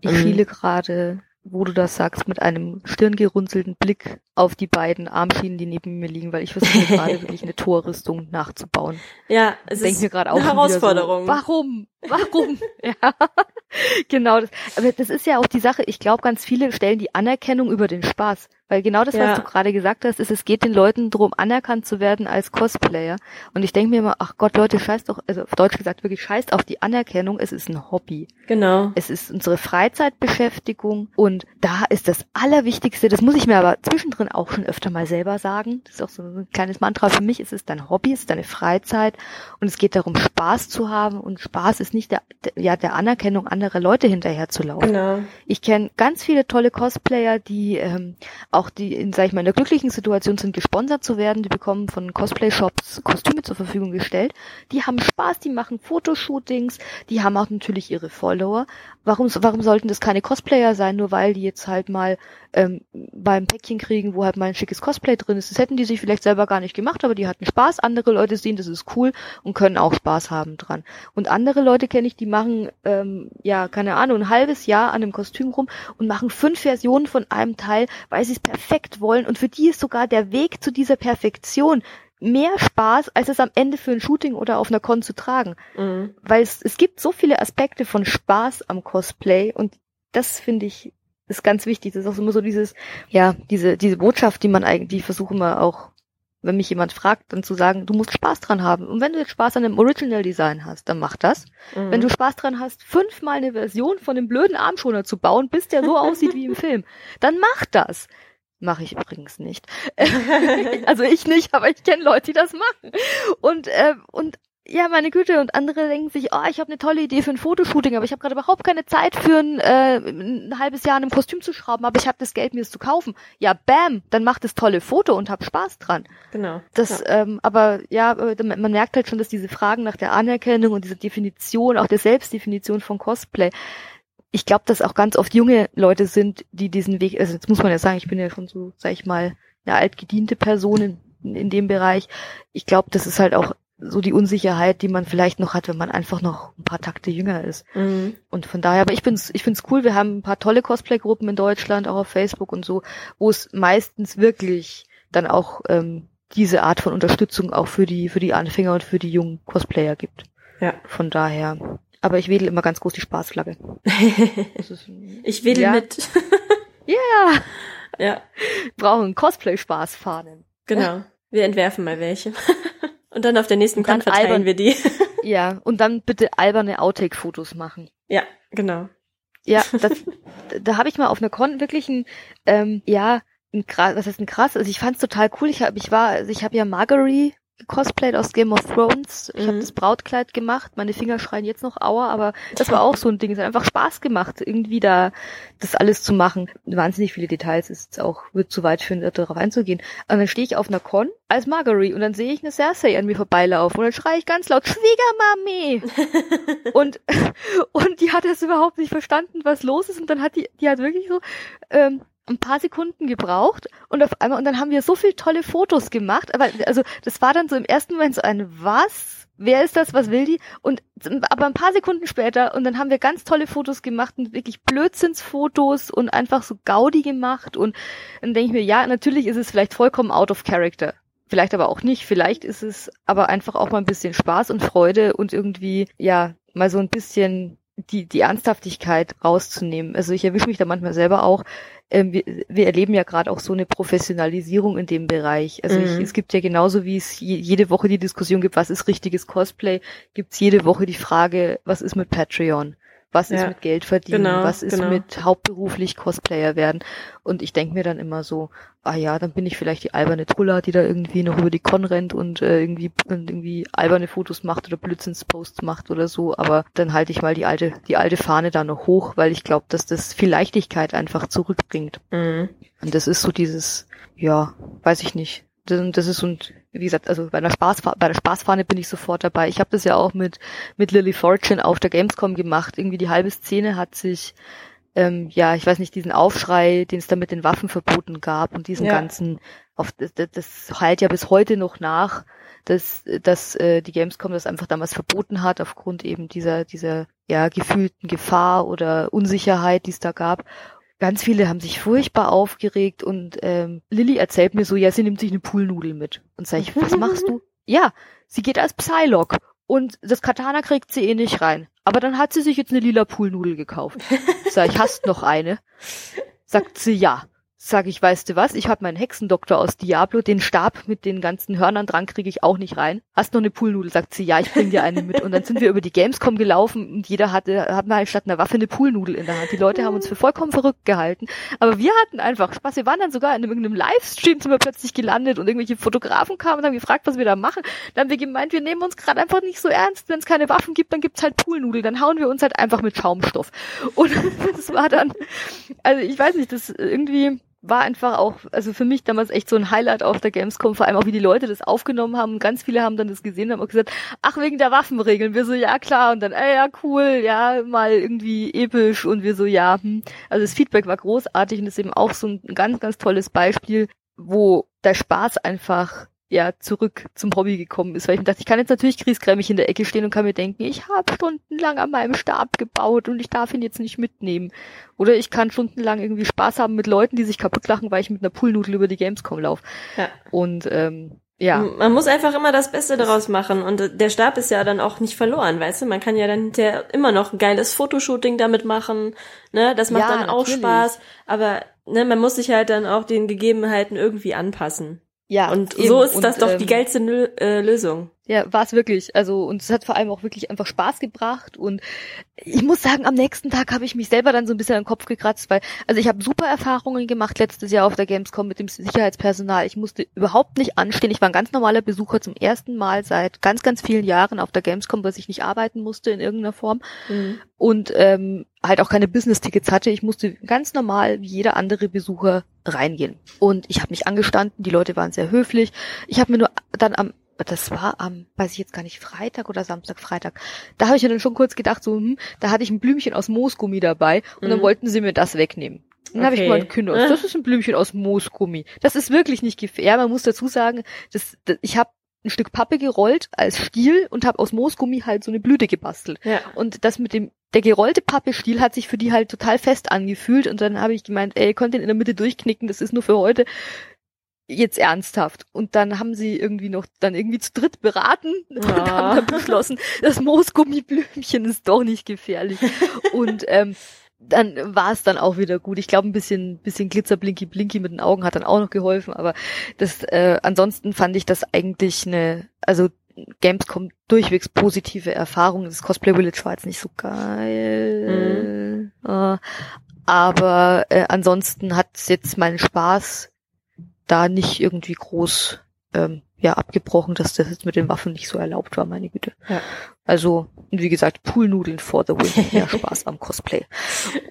Ich mhm. schiele gerade wo du das sagst, mit einem stirngerunzelten Blick auf die beiden Armschienen, die neben mir liegen, weil ich versuche gerade wirklich eine Torrüstung nachzubauen. Ja, es Denk ist mir eine Herausforderung. So, warum? Warum? ja, genau. Das, aber das ist ja auch die Sache. Ich glaube, ganz viele stellen die Anerkennung über den Spaß. Weil genau das, ja. was du gerade gesagt hast, ist, es geht den Leuten darum, anerkannt zu werden als Cosplayer. Und ich denke mir immer, ach Gott, Leute, scheißt doch, also auf Deutsch gesagt, wirklich scheißt auf die Anerkennung. Es ist ein Hobby. Genau. Es ist unsere Freizeitbeschäftigung. Und da ist das Allerwichtigste, das muss ich mir aber zwischendrin auch schon öfter mal selber sagen. Das ist auch so ein kleines Mantra für mich. Es ist dein Hobby, es ist deine Freizeit. Und es geht darum, Spaß zu haben. Und Spaß ist nicht der, der ja, der Anerkennung anderer Leute hinterher zu laufen. Genau. Ich kenne ganz viele tolle Cosplayer, die ähm, auch die in, sag ich mal, in der glücklichen Situation sind, gesponsert zu werden. Die bekommen von Cosplay-Shops Kostüme zur Verfügung gestellt. Die haben Spaß, die machen Fotoshootings, die haben auch natürlich ihre Follower. Warum, warum sollten das keine Cosplayer sein, nur weil die jetzt halt mal ähm, beim Päckchen kriegen, wo halt mal ein schickes Cosplay drin ist. Das hätten die sich vielleicht selber gar nicht gemacht, aber die hatten Spaß. Andere Leute sehen, das ist cool und können auch Spaß haben dran. Und andere Leute kenne ich, die machen, ähm, ja, keine Ahnung, ein halbes Jahr an einem Kostüm rum und machen fünf Versionen von einem Teil, weil sie es perfekt wollen. Und für die ist sogar der Weg zu dieser Perfektion mehr Spaß, als es am Ende für ein Shooting oder auf einer Con zu tragen. Mhm. Weil es, es gibt so viele Aspekte von Spaß am Cosplay und das finde ich ist ganz wichtig. Das ist auch immer so dieses, ja, diese, diese Botschaft, die man eigentlich, die versuche immer auch, wenn mich jemand fragt, dann zu sagen, du musst Spaß dran haben. Und wenn du jetzt Spaß an einem Original Design hast, dann mach das. Mhm. Wenn du Spaß dran hast, fünfmal eine Version von dem blöden Armschoner zu bauen, bis der so aussieht wie im Film, dann mach das. Mache ich übrigens nicht. also ich nicht, aber ich kenne Leute, die das machen. Und, äh, und ja, meine Güte, und andere denken sich, oh, ich habe eine tolle Idee für ein Fotoshooting, aber ich habe gerade überhaupt keine Zeit für ein, äh, ein halbes Jahr an einem Kostüm zu schrauben, aber ich habe das Geld, mir es zu kaufen. Ja, bam, dann macht das tolle Foto und hab Spaß dran. Genau. Das, ja. Ähm, aber ja, äh, man merkt halt schon, dass diese Fragen nach der Anerkennung und dieser Definition, auch der Selbstdefinition von Cosplay, ich glaube, dass auch ganz oft junge Leute sind, die diesen Weg, also jetzt muss man ja sagen, ich bin ja schon so, sag ich mal, eine altgediente Person in, in dem Bereich. Ich glaube, das ist halt auch so die Unsicherheit, die man vielleicht noch hat, wenn man einfach noch ein paar Takte jünger ist. Mhm. Und von daher, aber ich find's, ich find's cool. Wir haben ein paar tolle Cosplay-Gruppen in Deutschland, auch auf Facebook und so, wo es meistens wirklich dann auch ähm, diese Art von Unterstützung auch für die für die Anfänger und für die jungen Cosplayer gibt. Ja. Von daher. Aber ich wedel immer ganz groß die Spaßflagge. ich wedel ja. mit. Ja. yeah. Ja. Brauchen Cosplay-Spaßfahnen. Genau. Wir entwerfen mal welche. Und dann auf der nächsten Con verteilen albern, wir die. ja, und dann bitte alberne Outtake-Fotos machen. Ja, genau. Ja, das, da habe ich mal auf einer Con wirklich ein, ähm, ja, ein krass, was heißt ein krass, also ich fand's total cool. Ich habe, ich war, also ich habe ja Marguerite gecosplayt aus Game of Thrones. Ich mhm. habe das Brautkleid gemacht. Meine Finger schreien jetzt noch Aua, aber das war auch so ein Ding. Es hat einfach Spaß gemacht, irgendwie da das alles zu machen. Wahnsinnig viele Details ist auch, wird zu weit führen, darauf einzugehen. Und dann stehe ich auf einer Con als Marguerite und dann sehe ich eine Cersei an mir vorbeilaufen und dann schreie ich ganz laut Schwiegermami. und, und die hat das überhaupt nicht verstanden, was los ist. Und dann hat die, die hat wirklich so, ähm, ein paar Sekunden gebraucht und auf einmal und dann haben wir so viel tolle Fotos gemacht, aber also das war dann so im ersten Moment so ein was? Wer ist das? Was will die? Und aber ein paar Sekunden später und dann haben wir ganz tolle Fotos gemacht und wirklich Blödsinnsfotos und einfach so Gaudi gemacht und dann denke ich mir, ja, natürlich ist es vielleicht vollkommen out of character. Vielleicht aber auch nicht. Vielleicht ist es aber einfach auch mal ein bisschen Spaß und Freude und irgendwie, ja, mal so ein bisschen die, die Ernsthaftigkeit rauszunehmen. Also ich erwische mich da manchmal selber auch, ähm, wir, wir erleben ja gerade auch so eine Professionalisierung in dem Bereich. Also mhm. ich, es gibt ja genauso wie es je, jede Woche die Diskussion gibt, was ist richtiges Cosplay, gibt es jede Woche die Frage, was ist mit Patreon? Was ist mit Geld verdienen, genau, was ist genau. mit hauptberuflich Cosplayer werden. Und ich denke mir dann immer so, ah ja, dann bin ich vielleicht die alberne Trulla, die da irgendwie noch über die Con rennt und äh, irgendwie und irgendwie alberne Fotos macht oder Blödsinnsposts macht oder so, aber dann halte ich mal die alte, die alte Fahne da noch hoch, weil ich glaube, dass das viel Leichtigkeit einfach zurückbringt. Mhm. Und das ist so dieses, ja, weiß ich nicht, das ist und wie gesagt, also bei der Spaßfahne, bei der Spaßfahne bin ich sofort dabei. Ich habe das ja auch mit mit Lily Fortune auf der Gamescom gemacht. Irgendwie die halbe Szene hat sich ähm, ja, ich weiß nicht, diesen Aufschrei, den es da mit den Waffenverboten gab und diesen ja. ganzen, auf, das, das halt ja bis heute noch nach, dass, dass äh, die Gamescom das einfach damals verboten hat, aufgrund eben dieser, dieser ja, gefühlten Gefahr oder Unsicherheit, die es da gab. Ganz viele haben sich furchtbar aufgeregt und ähm, Lilly erzählt mir so, ja, sie nimmt sich eine Poolnudel mit. Und sag ich, was machst du? Ja, sie geht als Psylocke und das Katana kriegt sie eh nicht rein. Aber dann hat sie sich jetzt eine lila Poolnudel gekauft. Sag ich, hast noch eine? Sagt sie ja. Sag ich, weißt du was? Ich hab meinen Hexendoktor aus Diablo, den Stab mit den ganzen Hörnern dran kriege ich auch nicht rein. Hast noch eine Poolnudel? Sagt sie, ja, ich bring dir eine mit. Und dann sind wir über die Gamescom gelaufen und jeder hatte, hat mal statt einer Waffe eine Poolnudel in der Hand. Die Leute haben uns für vollkommen verrückt gehalten. Aber wir hatten einfach Spaß. Wir waren dann sogar in irgendeinem Livestream sind wir plötzlich gelandet und irgendwelche Fotografen kamen und haben gefragt, was wir da machen. Dann haben wir gemeint, wir nehmen uns gerade einfach nicht so ernst. Wenn es keine Waffen gibt, dann gibt's halt Poolnudel. Dann hauen wir uns halt einfach mit Schaumstoff. Und das war dann, also ich weiß nicht, das irgendwie war einfach auch, also für mich damals echt so ein Highlight auf der Gamescom, vor allem auch wie die Leute das aufgenommen haben. Ganz viele haben dann das gesehen und haben auch gesagt, ach, wegen der Waffenregeln. Wir so, ja klar. Und dann, ey, ja, cool, ja, mal irgendwie episch. Und wir so, ja, hm. Also das Feedback war großartig und ist eben auch so ein ganz, ganz tolles Beispiel, wo der Spaß einfach ja zurück zum Hobby gekommen ist, weil ich mir dachte, ich kann jetzt natürlich kriesgrämig in der Ecke stehen und kann mir denken, ich habe stundenlang an meinem Stab gebaut und ich darf ihn jetzt nicht mitnehmen. Oder ich kann stundenlang irgendwie Spaß haben mit Leuten, die sich kaputt lachen, weil ich mit einer Poolnudel über die Gamescom laufe. Ja. Und ähm, ja. Man muss einfach immer das Beste daraus machen und der Stab ist ja dann auch nicht verloren, weißt du? Man kann ja dann hinterher immer noch ein geiles Fotoshooting damit machen, ne? Das macht ja, dann auch natürlich. Spaß, aber ne, man muss sich halt dann auch den Gegebenheiten irgendwie anpassen. Ja. Und eben. so ist und, das doch die ähm, geilste äh, Lösung. Ja, war es wirklich. Also und es hat vor allem auch wirklich einfach Spaß gebracht und ich muss sagen, am nächsten Tag habe ich mich selber dann so ein bisschen an den Kopf gekratzt, weil also ich habe super Erfahrungen gemacht letztes Jahr auf der Gamescom mit dem Sicherheitspersonal. Ich musste überhaupt nicht anstehen. Ich war ein ganz normaler Besucher zum ersten Mal seit ganz ganz vielen Jahren auf der Gamescom, weil ich nicht arbeiten musste in irgendeiner Form mhm. und ähm, halt auch keine Business-Tickets hatte. Ich musste ganz normal wie jeder andere Besucher reingehen. Und ich habe mich angestanden, die Leute waren sehr höflich. Ich habe mir nur dann am das war am, weiß ich jetzt gar nicht, Freitag oder Samstag, Freitag. Da habe ich mir dann schon kurz gedacht, so, hm, da hatte ich ein Blümchen aus Moosgummi dabei und mhm. dann wollten sie mir das wegnehmen. Dann okay. habe ich gemeint, Kinder, das ist ein Blümchen aus Moosgummi. Das ist wirklich nicht gefährlich. Man muss dazu sagen, das, das ich habe ein Stück Pappe gerollt als Stiel und habe aus Moosgummi halt so eine Blüte gebastelt. Ja. Und das mit dem der gerollte Pappestiel hat sich für die halt total fest angefühlt und dann habe ich gemeint, ey, ihr könnt den in der Mitte durchknicken, das ist nur für heute. Jetzt ernsthaft. Und dann haben sie irgendwie noch dann irgendwie zu dritt beraten ja. und haben dann beschlossen, das Moosgummiblümchen ist doch nicht gefährlich. und ähm, dann war es dann auch wieder gut. Ich glaube, ein bisschen, bisschen Glitzer, Blinky, Blinky mit den Augen hat dann auch noch geholfen, aber das, äh, ansonsten fand ich das eigentlich eine, also Gamescom durchwegs positive Erfahrung. Das Cosplay Village war jetzt nicht so geil. Mhm. Äh, aber äh, ansonsten hat jetzt meinen Spaß da nicht irgendwie groß ähm, ja abgebrochen, dass das jetzt mit den Waffen nicht so erlaubt war, meine Güte. Ja. Also, wie gesagt, Poolnudeln for the win. Mehr Spaß am Cosplay.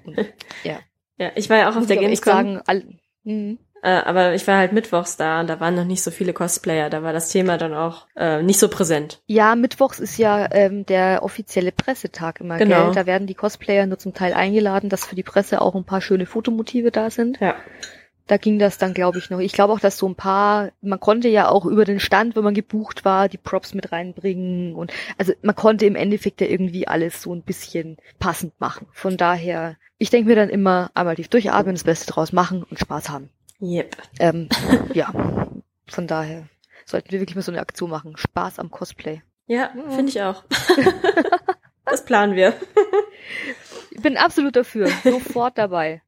Und, ja. Ja, ich war ja auch auf der Gamescom. Sagen, all, mhm. Äh, aber ich war halt mittwochs da und da waren noch nicht so viele Cosplayer. Da war das Thema dann auch äh, nicht so präsent. Ja, mittwochs ist ja ähm, der offizielle Pressetag immer, genau. gell? Da werden die Cosplayer nur zum Teil eingeladen, dass für die Presse auch ein paar schöne Fotomotive da sind. Ja. Da ging das dann, glaube ich, noch. Ich glaube auch, dass so ein paar, man konnte ja auch über den Stand, wenn man gebucht war, die Props mit reinbringen und also man konnte im Endeffekt ja irgendwie alles so ein bisschen passend machen. Von daher, ich denke mir dann immer einmal tief durchatmen, das Beste draus machen und Spaß haben. Yep. Ähm, ja, von daher sollten wir wirklich mal so eine Aktion machen. Spaß am Cosplay. Ja, mhm. finde ich auch. das planen wir. Ich bin absolut dafür. Sofort dabei.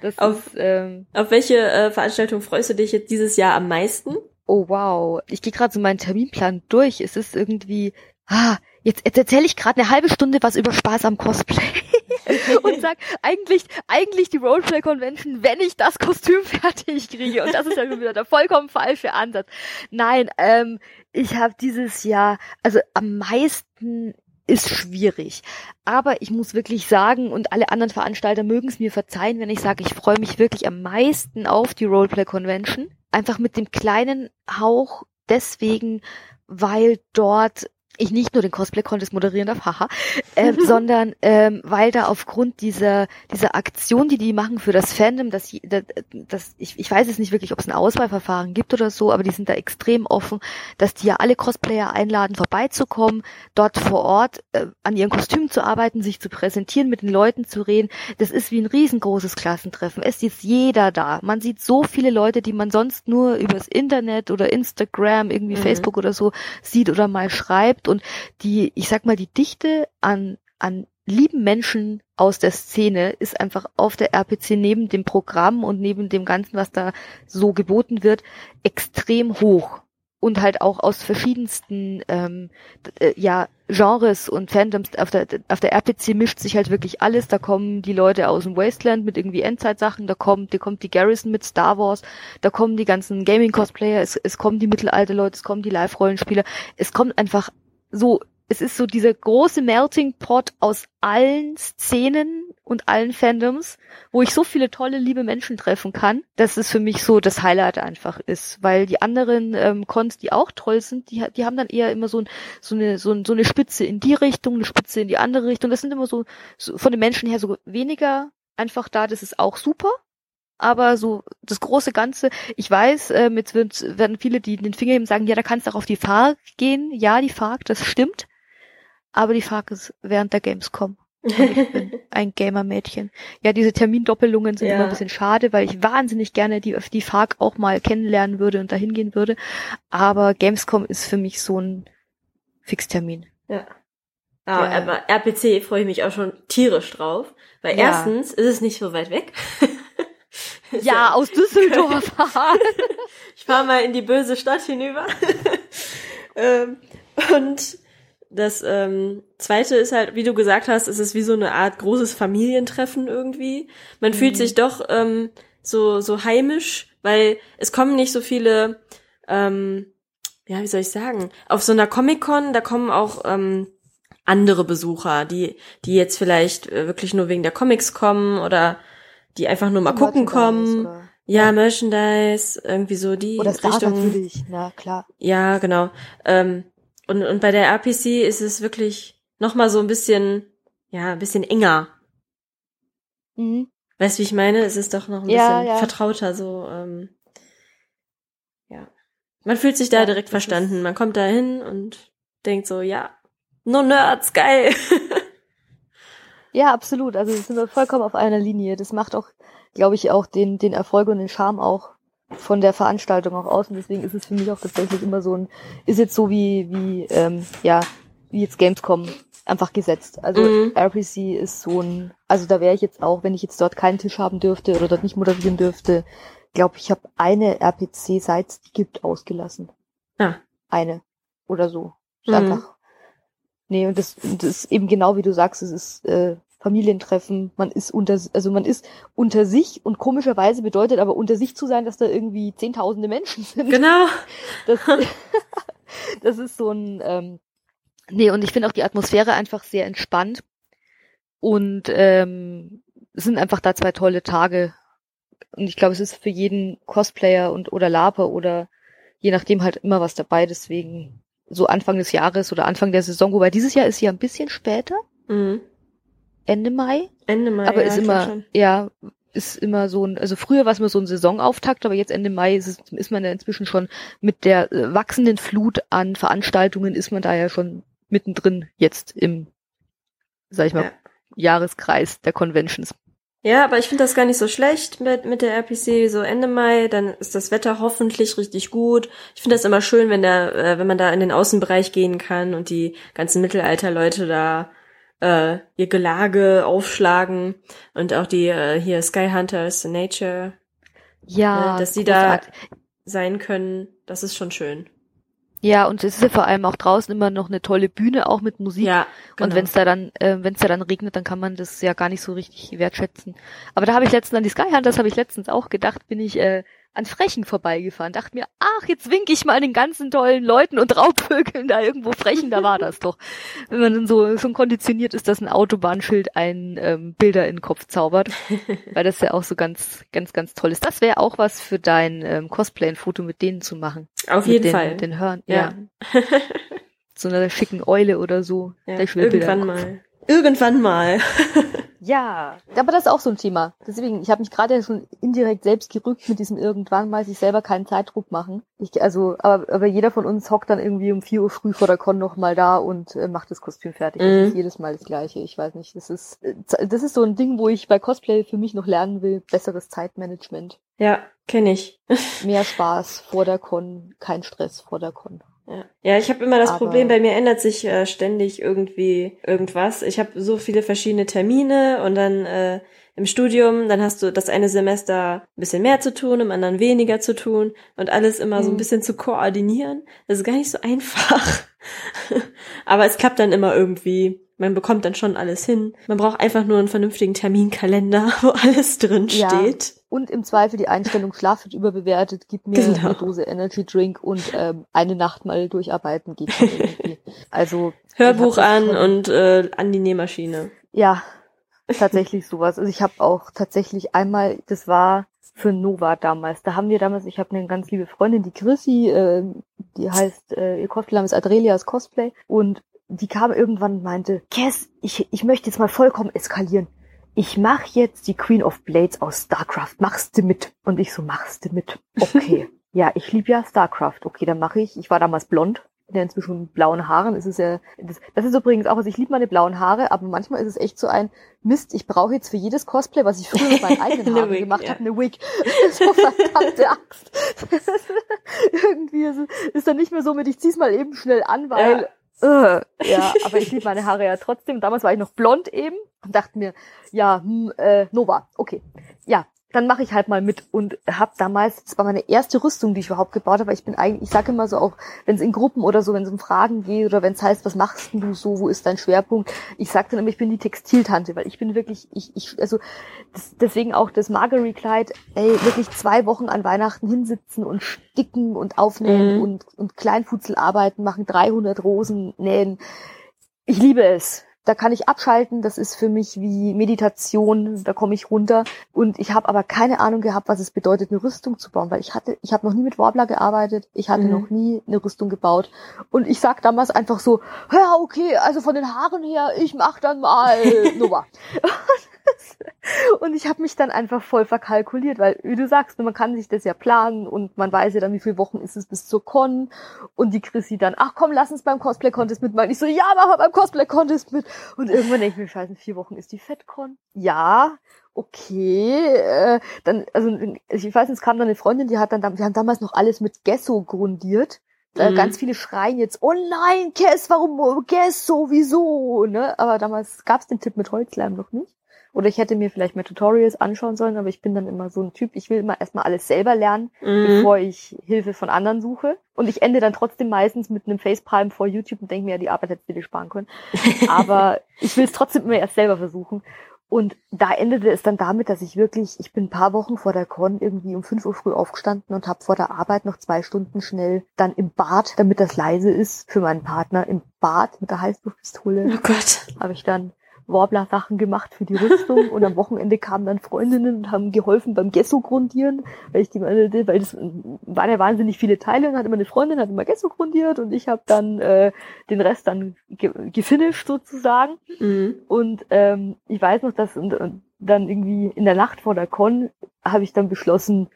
Das auf, ist, ähm, auf welche äh, Veranstaltung freust du dich jetzt dieses Jahr am meisten? Oh wow, ich gehe gerade so meinen Terminplan durch. Es ist irgendwie, ah, jetzt, jetzt erzähle ich gerade eine halbe Stunde was über Spaß am Cosplay. und sag eigentlich, eigentlich die Roleplay Convention, wenn ich das Kostüm fertig kriege. Und das ist ja schon wieder der vollkommen falsche Ansatz. Nein, ähm, ich habe dieses Jahr, also am meisten ist schwierig. Aber ich muss wirklich sagen, und alle anderen Veranstalter mögen es mir verzeihen, wenn ich sage, ich freue mich wirklich am meisten auf die Roleplay Convention. Einfach mit dem kleinen Hauch deswegen, weil dort ich nicht nur den Cosplay-Contest moderieren darf, haha, ähm, sondern ähm, weil da aufgrund dieser dieser Aktion, die die machen für das Fandom, dass das, ich, ich weiß es nicht wirklich, ob es ein Auswahlverfahren gibt oder so, aber die sind da extrem offen, dass die ja alle Cosplayer einladen, vorbeizukommen, dort vor Ort äh, an ihren Kostümen zu arbeiten, sich zu präsentieren, mit den Leuten zu reden. Das ist wie ein riesengroßes Klassentreffen. Es ist jeder da. Man sieht so viele Leute, die man sonst nur übers Internet oder Instagram, irgendwie mhm. Facebook oder so sieht oder mal schreibt und die, ich sag mal, die Dichte an, an lieben Menschen aus der Szene ist einfach auf der RPC neben dem Programm und neben dem Ganzen, was da so geboten wird, extrem hoch. Und halt auch aus verschiedensten ähm, äh, ja, Genres und Fandoms. Auf der, auf der RPC mischt sich halt wirklich alles. Da kommen die Leute aus dem Wasteland mit irgendwie Endzeitsachen, da kommt, da kommt die Garrison mit Star Wars, da kommen die ganzen Gaming-Cosplayer, es, es kommen die Mittelalter-Leute, es kommen die Live-Rollenspieler. Es kommt einfach so, es ist so dieser große Melting Pot aus allen Szenen und allen Fandoms, wo ich so viele tolle, liebe Menschen treffen kann, dass es für mich so das Highlight einfach ist. Weil die anderen ähm, Cons, die auch toll sind, die, die haben dann eher immer so, ein, so, eine, so, ein, so eine Spitze in die Richtung, eine Spitze in die andere Richtung. Das sind immer so, so von den Menschen her so weniger einfach da, das ist auch super aber so das große Ganze, ich weiß, ähm, jetzt werden viele, die den Finger heben, sagen, ja, da kannst du auch auf die FARC gehen. Ja, die FARC, das stimmt. Aber die FARC ist während der Gamescom. ich bin ein Gamer-Mädchen. Ja, diese Termindoppelungen sind ja. immer ein bisschen schade, weil ich wahnsinnig gerne die, die FARC auch mal kennenlernen würde und dahin gehen würde. Aber Gamescom ist für mich so ein Fixtermin. Ja. Ah, aber RPC freue ich mich auch schon tierisch drauf, weil ja. erstens ist es nicht so weit weg. Ja, aus Düsseldorf. ich fahre mal in die böse Stadt hinüber. ähm, und das ähm, zweite ist halt, wie du gesagt hast, es ist wie so eine Art großes Familientreffen irgendwie. Man mhm. fühlt sich doch ähm, so so heimisch, weil es kommen nicht so viele, ähm, ja, wie soll ich sagen, auf so einer Comic Con, da kommen auch ähm, andere Besucher, die die jetzt vielleicht äh, wirklich nur wegen der Comics kommen oder die einfach nur mal gucken kommen. Oder? Ja, Merchandise, irgendwie so die oder Richtung. natürlich, na klar. Ja, genau. Ähm, und, und bei der RPC ist es wirklich noch mal so ein bisschen, ja, ein bisschen enger. Mhm. Weißt du, wie ich meine? Es ist doch noch ein ja, bisschen ja. vertrauter, so, ähm, ja. Man fühlt sich da ja, direkt verstanden. Man kommt da hin und denkt so, ja, no Nerds, geil. Ja, absolut. Also sind wir vollkommen auf einer Linie. Das macht auch, glaube ich, auch den, den Erfolg und den Charme auch von der Veranstaltung auch aus. Und deswegen ist es für mich auch tatsächlich immer so ein, ist jetzt so wie, wie, ähm, ja, wie jetzt Gamescom einfach gesetzt. Also mhm. RPC ist so ein, also da wäre ich jetzt auch, wenn ich jetzt dort keinen Tisch haben dürfte oder dort nicht moderieren dürfte, glaube ich, habe eine RPC, seit es die gibt, ausgelassen. Ah. Eine oder so. Mhm. einfach Nee, und das, das ist eben genau wie du sagst, es ist äh, Familientreffen, man ist unter, also man ist unter sich und komischerweise bedeutet aber unter sich zu sein, dass da irgendwie zehntausende Menschen sind. Genau. Das, das ist so ein, ähm, nee, und ich finde auch die Atmosphäre einfach sehr entspannt und ähm, es sind einfach da zwei tolle Tage und ich glaube, es ist für jeden Cosplayer und oder Laper oder je nachdem halt immer was dabei, deswegen so Anfang des Jahres oder Anfang der Saison, wobei dieses Jahr ist ja ein bisschen später. Mhm. Ende Mai. Ende Mai. Aber ja, ist immer, ja, ist immer so ein, also früher war es immer so ein Saisonauftakt, aber jetzt Ende Mai ist, es, ist man ja inzwischen schon mit der äh, wachsenden Flut an Veranstaltungen ist man da ja schon mittendrin jetzt im, sag ich mal, ja. Jahreskreis der Conventions. Ja, aber ich finde das gar nicht so schlecht mit, mit der RPC, so Ende Mai, dann ist das Wetter hoffentlich richtig gut. Ich finde das immer schön, wenn der, äh, wenn man da in den Außenbereich gehen kann und die ganzen Mittelalterleute da äh, ihr Gelage aufschlagen und auch die äh, hier Sky Hunters Nature. Ja, ne, dass die da sein können, das ist schon schön. Ja, und es ist ja vor allem auch draußen immer noch eine tolle Bühne, auch mit Musik. Ja, genau. Und wenn es da dann, äh, wenn es da dann regnet, dann kann man das ja gar nicht so richtig wertschätzen. Aber da habe ich letztens an die Sky Hunters habe ich letztens auch gedacht, bin ich äh, an Frechen vorbeigefahren. Dachte mir, ach, jetzt wink ich mal den ganzen tollen Leuten und Raubvögeln da irgendwo Frechen, da war das doch. Wenn man dann so schon konditioniert ist, dass ein Autobahnschild einen ähm, Bilder in den Kopf zaubert. Weil das ja auch so ganz, ganz, ganz toll ist. Das wäre auch was für dein ähm, Cosplay, ein Foto mit denen zu machen. Auf jeden den, Fall. Den Hören, ja. ja. so einer schicken Eule oder so. Ja, irgendwann mal. Irgendwann mal. ja, aber das ist auch so ein Thema. Deswegen, ich habe mich gerade schon indirekt selbst gerückt mit diesem irgendwann mal, sich selber keinen Zeitdruck machen. Ich, also, aber, aber jeder von uns hockt dann irgendwie um vier Uhr früh vor der Con noch mal da und äh, macht das Kostüm fertig. Mhm. Das ist jedes Mal das Gleiche. Ich weiß nicht. Das ist, äh, das ist so ein Ding, wo ich bei Cosplay für mich noch lernen will. Besseres Zeitmanagement. Ja, kenne ich. Mehr Spaß vor der Con, kein Stress vor der Con. Ja, ja ich habe immer das Aber Problem, bei mir ändert sich äh, ständig irgendwie irgendwas. Ich habe so viele verschiedene Termine und dann äh, im Studium, dann hast du das eine Semester ein bisschen mehr zu tun, im anderen weniger zu tun und alles immer mhm. so ein mhm. bisschen zu koordinieren. Das ist gar nicht so einfach. Aber es klappt dann immer irgendwie. Man bekommt dann schon alles hin. Man braucht einfach nur einen vernünftigen Terminkalender, wo alles drin steht. Ja, und im Zweifel die Einstellung Schlaf wird überbewertet, gib mir genau. eine Dose Energy Drink und ähm, eine Nacht mal durcharbeiten geht irgendwie. Also Hörbuch an und äh, an die Nähmaschine. Ja, tatsächlich sowas. Also ich habe auch tatsächlich einmal, das war für Nova damals. Da haben wir damals, ich habe eine ganz liebe Freundin, die Chrissy, äh, die heißt, äh, ihr Cosplay ist Adrelias Cosplay und die kam irgendwann und meinte, Cass, ich, ich möchte jetzt mal vollkommen eskalieren. Ich mach jetzt die Queen of Blades aus StarCraft. Machst du mit? Und ich so, machst du mit? Okay. ja, ich liebe ja StarCraft. Okay, dann mache ich. Ich war damals blond der inzwischen blauen Haaren. Es ist ja, das, das ist übrigens auch, also ich liebe meine blauen Haare, aber manchmal ist es echt so ein Mist, ich brauche jetzt für jedes Cosplay, was ich früher mit meinen eigenen Haaren Wig, gemacht ja. habe, eine Wig. so verdammte Axt. Irgendwie ist, ist dann nicht mehr so mit, ich zieh's mal eben schnell an, weil ja. Uh, ja, aber ich liebe meine Haare ja trotzdem. Damals war ich noch blond eben und dachte mir, ja, hm, äh, Nova, okay. Ja, dann mache ich halt mal mit und habe damals, das war meine erste Rüstung, die ich überhaupt gebaut habe. Ich bin eigentlich, ich sage immer so auch, wenn es in Gruppen oder so, wenn es um Fragen geht oder wenn es heißt, was machst du so, wo ist dein Schwerpunkt? Ich sage dann immer, ich bin die Textiltante, weil ich bin wirklich, ich, ich also das, deswegen auch das Margery-Kleid, ey, wirklich zwei Wochen an Weihnachten hinsitzen und sticken und aufnähen mhm. und, und Kleinfutzel arbeiten, machen 300 Rosen nähen. Ich liebe es da kann ich abschalten, das ist für mich wie Meditation, da komme ich runter und ich habe aber keine Ahnung gehabt, was es bedeutet, eine Rüstung zu bauen, weil ich hatte, ich habe noch nie mit Warbler gearbeitet, ich hatte mhm. noch nie eine Rüstung gebaut und ich sag damals einfach so, ja okay, also von den Haaren her, ich mach dann mal Nummer. Und ich habe mich dann einfach voll verkalkuliert, weil, wie du sagst, man kann sich das ja planen und man weiß ja dann, wie viele Wochen ist es bis zur Con. Und die Chrissy dann, ach komm, lass uns beim Cosplay-Contest mitmachen. Ich so, ja, mach mal beim Cosplay-Contest mit. Und irgendwann denke ich mir, scheiße, in vier Wochen ist die FedCon. Ja, okay. Äh, dann, also ich weiß, es kam dann eine Freundin, die hat dann, wir haben damals noch alles mit Gesso grundiert. Äh, mhm. Ganz viele schreien jetzt, oh nein, Kess, warum Gesso, wieso? Ne? Aber damals gab's den Tipp mit Holzleim noch nicht. Oder ich hätte mir vielleicht mehr Tutorials anschauen sollen, aber ich bin dann immer so ein Typ, ich will immer erstmal alles selber lernen, mhm. bevor ich Hilfe von anderen suche. Und ich ende dann trotzdem meistens mit einem Facepalm vor YouTube und denke mir, ja, die Arbeit hätte ich sparen können. Aber ich will es trotzdem immer erst selber versuchen. Und da endete es dann damit, dass ich wirklich, ich bin ein paar Wochen vor der Con irgendwie um 5 Uhr früh aufgestanden und habe vor der Arbeit noch zwei Stunden schnell dann im Bad, damit das leise ist, für meinen Partner im Bad mit der Heißluftpistole. Oh Gott. Habe ich dann Warbler-Sachen gemacht für die Rüstung. Und am Wochenende kamen dann Freundinnen und haben geholfen beim Gesso grundieren, weil ich die weil das waren ja wahnsinnig viele Teile und hatte meine Freundin hat immer Gesso grundiert und ich habe dann äh, den Rest dann ge gefinisht sozusagen. Mhm. und ähm, ich weiß noch, dass und, und dann irgendwie in der Nacht vor der Con habe ich dann beschlossen,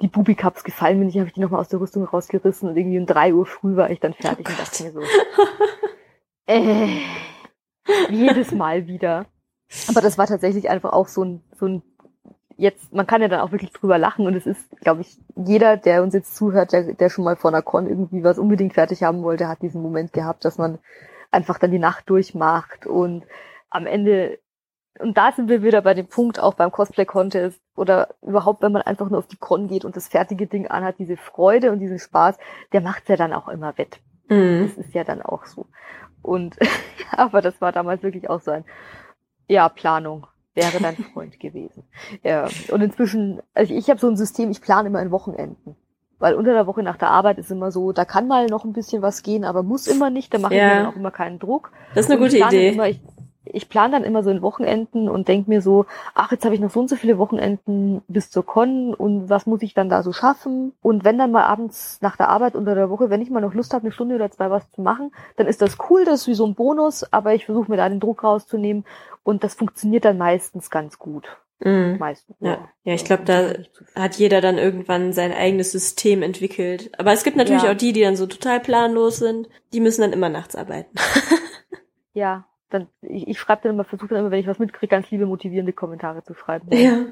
die Bubi Cups gefallen mir nicht, habe ich die nochmal aus der Rüstung rausgerissen und irgendwie um drei Uhr früh war ich dann fertig oh und dachte mir so, äh, jedes Mal wieder. Aber das war tatsächlich einfach auch so ein, so ein, jetzt, man kann ja dann auch wirklich drüber lachen und es ist, glaube ich, jeder, der uns jetzt zuhört, der, der schon mal vor einer Con irgendwie was unbedingt fertig haben wollte, hat diesen Moment gehabt, dass man einfach dann die Nacht durchmacht und am Ende, und da sind wir wieder bei dem Punkt auch beim Cosplay Contest oder überhaupt, wenn man einfach nur auf die Con geht und das fertige Ding anhat, diese Freude und diesen Spaß, der macht's ja dann auch immer wett. Mhm. Das ist ja dann auch so. Und aber das war damals wirklich auch so ein, ja, Planung wäre dein Freund gewesen. Ja. Und inzwischen, also ich habe so ein System, ich plane immer in Wochenenden. Weil unter der Woche nach der Arbeit ist immer so, da kann mal noch ein bisschen was gehen, aber muss immer nicht, da mache ja. ich mir dann auch immer keinen Druck. Das ist eine gute Idee. Immer, ich, ich plane dann immer so in Wochenenden und denke mir so, ach, jetzt habe ich noch so und so viele Wochenenden bis zur Con und was muss ich dann da so schaffen? Und wenn dann mal abends nach der Arbeit unter der Woche, wenn ich mal noch Lust habe, eine Stunde oder zwei was zu machen, dann ist das cool, das ist wie so ein Bonus, aber ich versuche mir da den Druck rauszunehmen und das funktioniert dann meistens ganz gut. Mhm. Meistens. Ja, ja, ich glaube, da hat jeder dann irgendwann sein eigenes System entwickelt. Aber es gibt natürlich ja. auch die, die dann so total planlos sind. Die müssen dann immer nachts arbeiten. ja, dann ich, ich schreibe dann immer, versuche dann immer, wenn ich was mitkriege, ganz liebe motivierende Kommentare zu schreiben. Ja.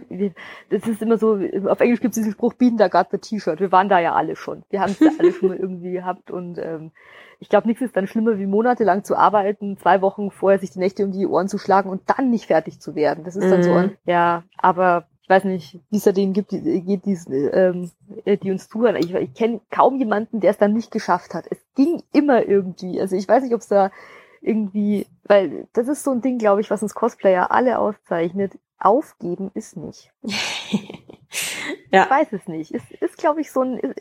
Das ist immer so, auf Englisch gibt es diesen Spruch, Bienen da the T-Shirt. Wir waren da ja alle schon. Wir haben es ja alle schon mal irgendwie gehabt und ähm, ich glaube, nichts ist dann schlimmer, wie monatelang zu arbeiten, zwei Wochen vorher sich die Nächte um die Ohren zu schlagen und dann nicht fertig zu werden. Das ist dann mhm. so, ja, aber ich weiß nicht, wie es da denen gibt, die, geht, die, ähm, die uns zuhören. Ich, ich kenne kaum jemanden, der es dann nicht geschafft hat. Es ging immer irgendwie. Also ich weiß nicht, ob es da irgendwie, weil das ist so ein Ding, glaube ich, was uns Cosplayer alle auszeichnet. Aufgeben ist nicht. ja. Ich weiß es nicht. Ist, ist glaube ich, so ein,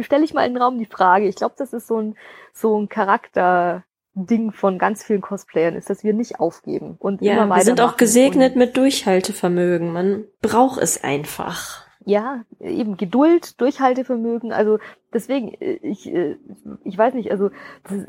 stelle ich mal in den Raum die Frage. Ich glaube, das ist so ein, so ein Charakter-Ding von ganz vielen Cosplayern ist, dass wir nicht aufgeben und ja, immer weiter. Wir sind auch gesegnet mit Durchhaltevermögen. Man braucht es einfach ja, eben Geduld, Durchhaltevermögen, also deswegen, äh, ich, äh, ich weiß nicht, also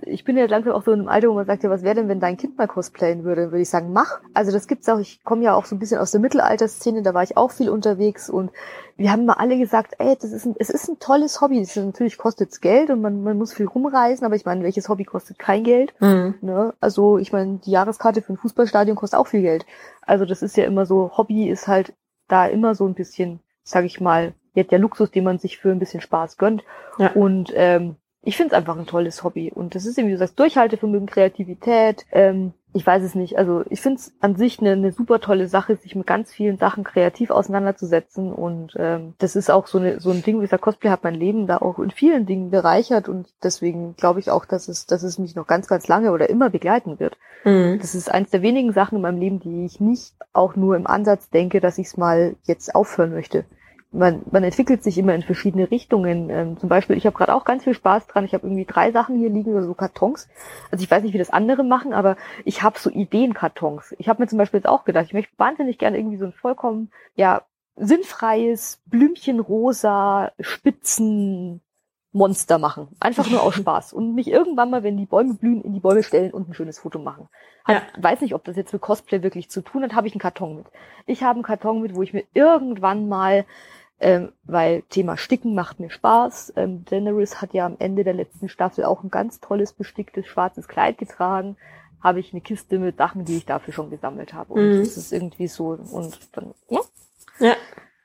ich bin ja langsam auch so in einem Alter, wo man sagt, ja, was wäre denn, wenn dein Kind mal cosplayen würde? Würde ich sagen, mach. Also das gibt's auch, ich komme ja auch so ein bisschen aus der Mittelalterszene, da war ich auch viel unterwegs und wir haben mal alle gesagt, ey, das ist ein, es ist ein tolles Hobby. Das ist, natürlich kostet's Geld und man, man muss viel rumreisen, aber ich meine, welches Hobby kostet kein Geld? Mhm. Ne? Also ich meine, die Jahreskarte für ein Fußballstadion kostet auch viel Geld. Also das ist ja immer so, Hobby ist halt da immer so ein bisschen sage ich mal, jetzt der Luxus, den man sich für ein bisschen Spaß gönnt. Ja. Und ähm, ich finde es einfach ein tolles Hobby. Und das ist eben, wie du sagst, Durchhaltevermögen, Kreativität. Ähm, ich weiß es nicht. Also ich finde es an sich eine, eine super tolle Sache, sich mit ganz vielen Sachen kreativ auseinanderzusetzen. Und ähm, das ist auch so, eine, so ein Ding, wie gesagt, Cosplay hat mein Leben da auch in vielen Dingen bereichert. Und deswegen glaube ich auch, dass es, dass es mich noch ganz, ganz lange oder immer begleiten wird. Mhm. Das ist eins der wenigen Sachen in meinem Leben, die ich nicht auch nur im Ansatz denke, dass ich es mal jetzt aufhören möchte man, man entwickelt sich immer in verschiedene Richtungen. Ähm, zum Beispiel, ich habe gerade auch ganz viel Spaß dran. Ich habe irgendwie drei Sachen hier liegen, also so Kartons. Also ich weiß nicht, wie das andere machen, aber ich habe so Ideenkartons. Ich habe mir zum Beispiel jetzt auch gedacht, ich möchte wahnsinnig gerne irgendwie so ein vollkommen, ja, sinnfreies Blümchenrosa Spitzen Monster machen. Einfach nur aus Spaß. Und mich irgendwann mal, wenn die Bäume blühen, in die Bäume stellen und ein schönes Foto machen. Hat, ja. Weiß nicht, ob das jetzt mit Cosplay wirklich zu tun hat, habe ich einen Karton mit. Ich habe einen Karton mit, wo ich mir irgendwann mal ähm, weil Thema Sticken macht mir Spaß. Ähm, Daenerys hat ja am Ende der letzten Staffel auch ein ganz tolles besticktes schwarzes Kleid getragen. Habe ich eine Kiste mit Sachen, die ich dafür schon gesammelt habe. Und mhm. das ist irgendwie so und dann, ja. ja.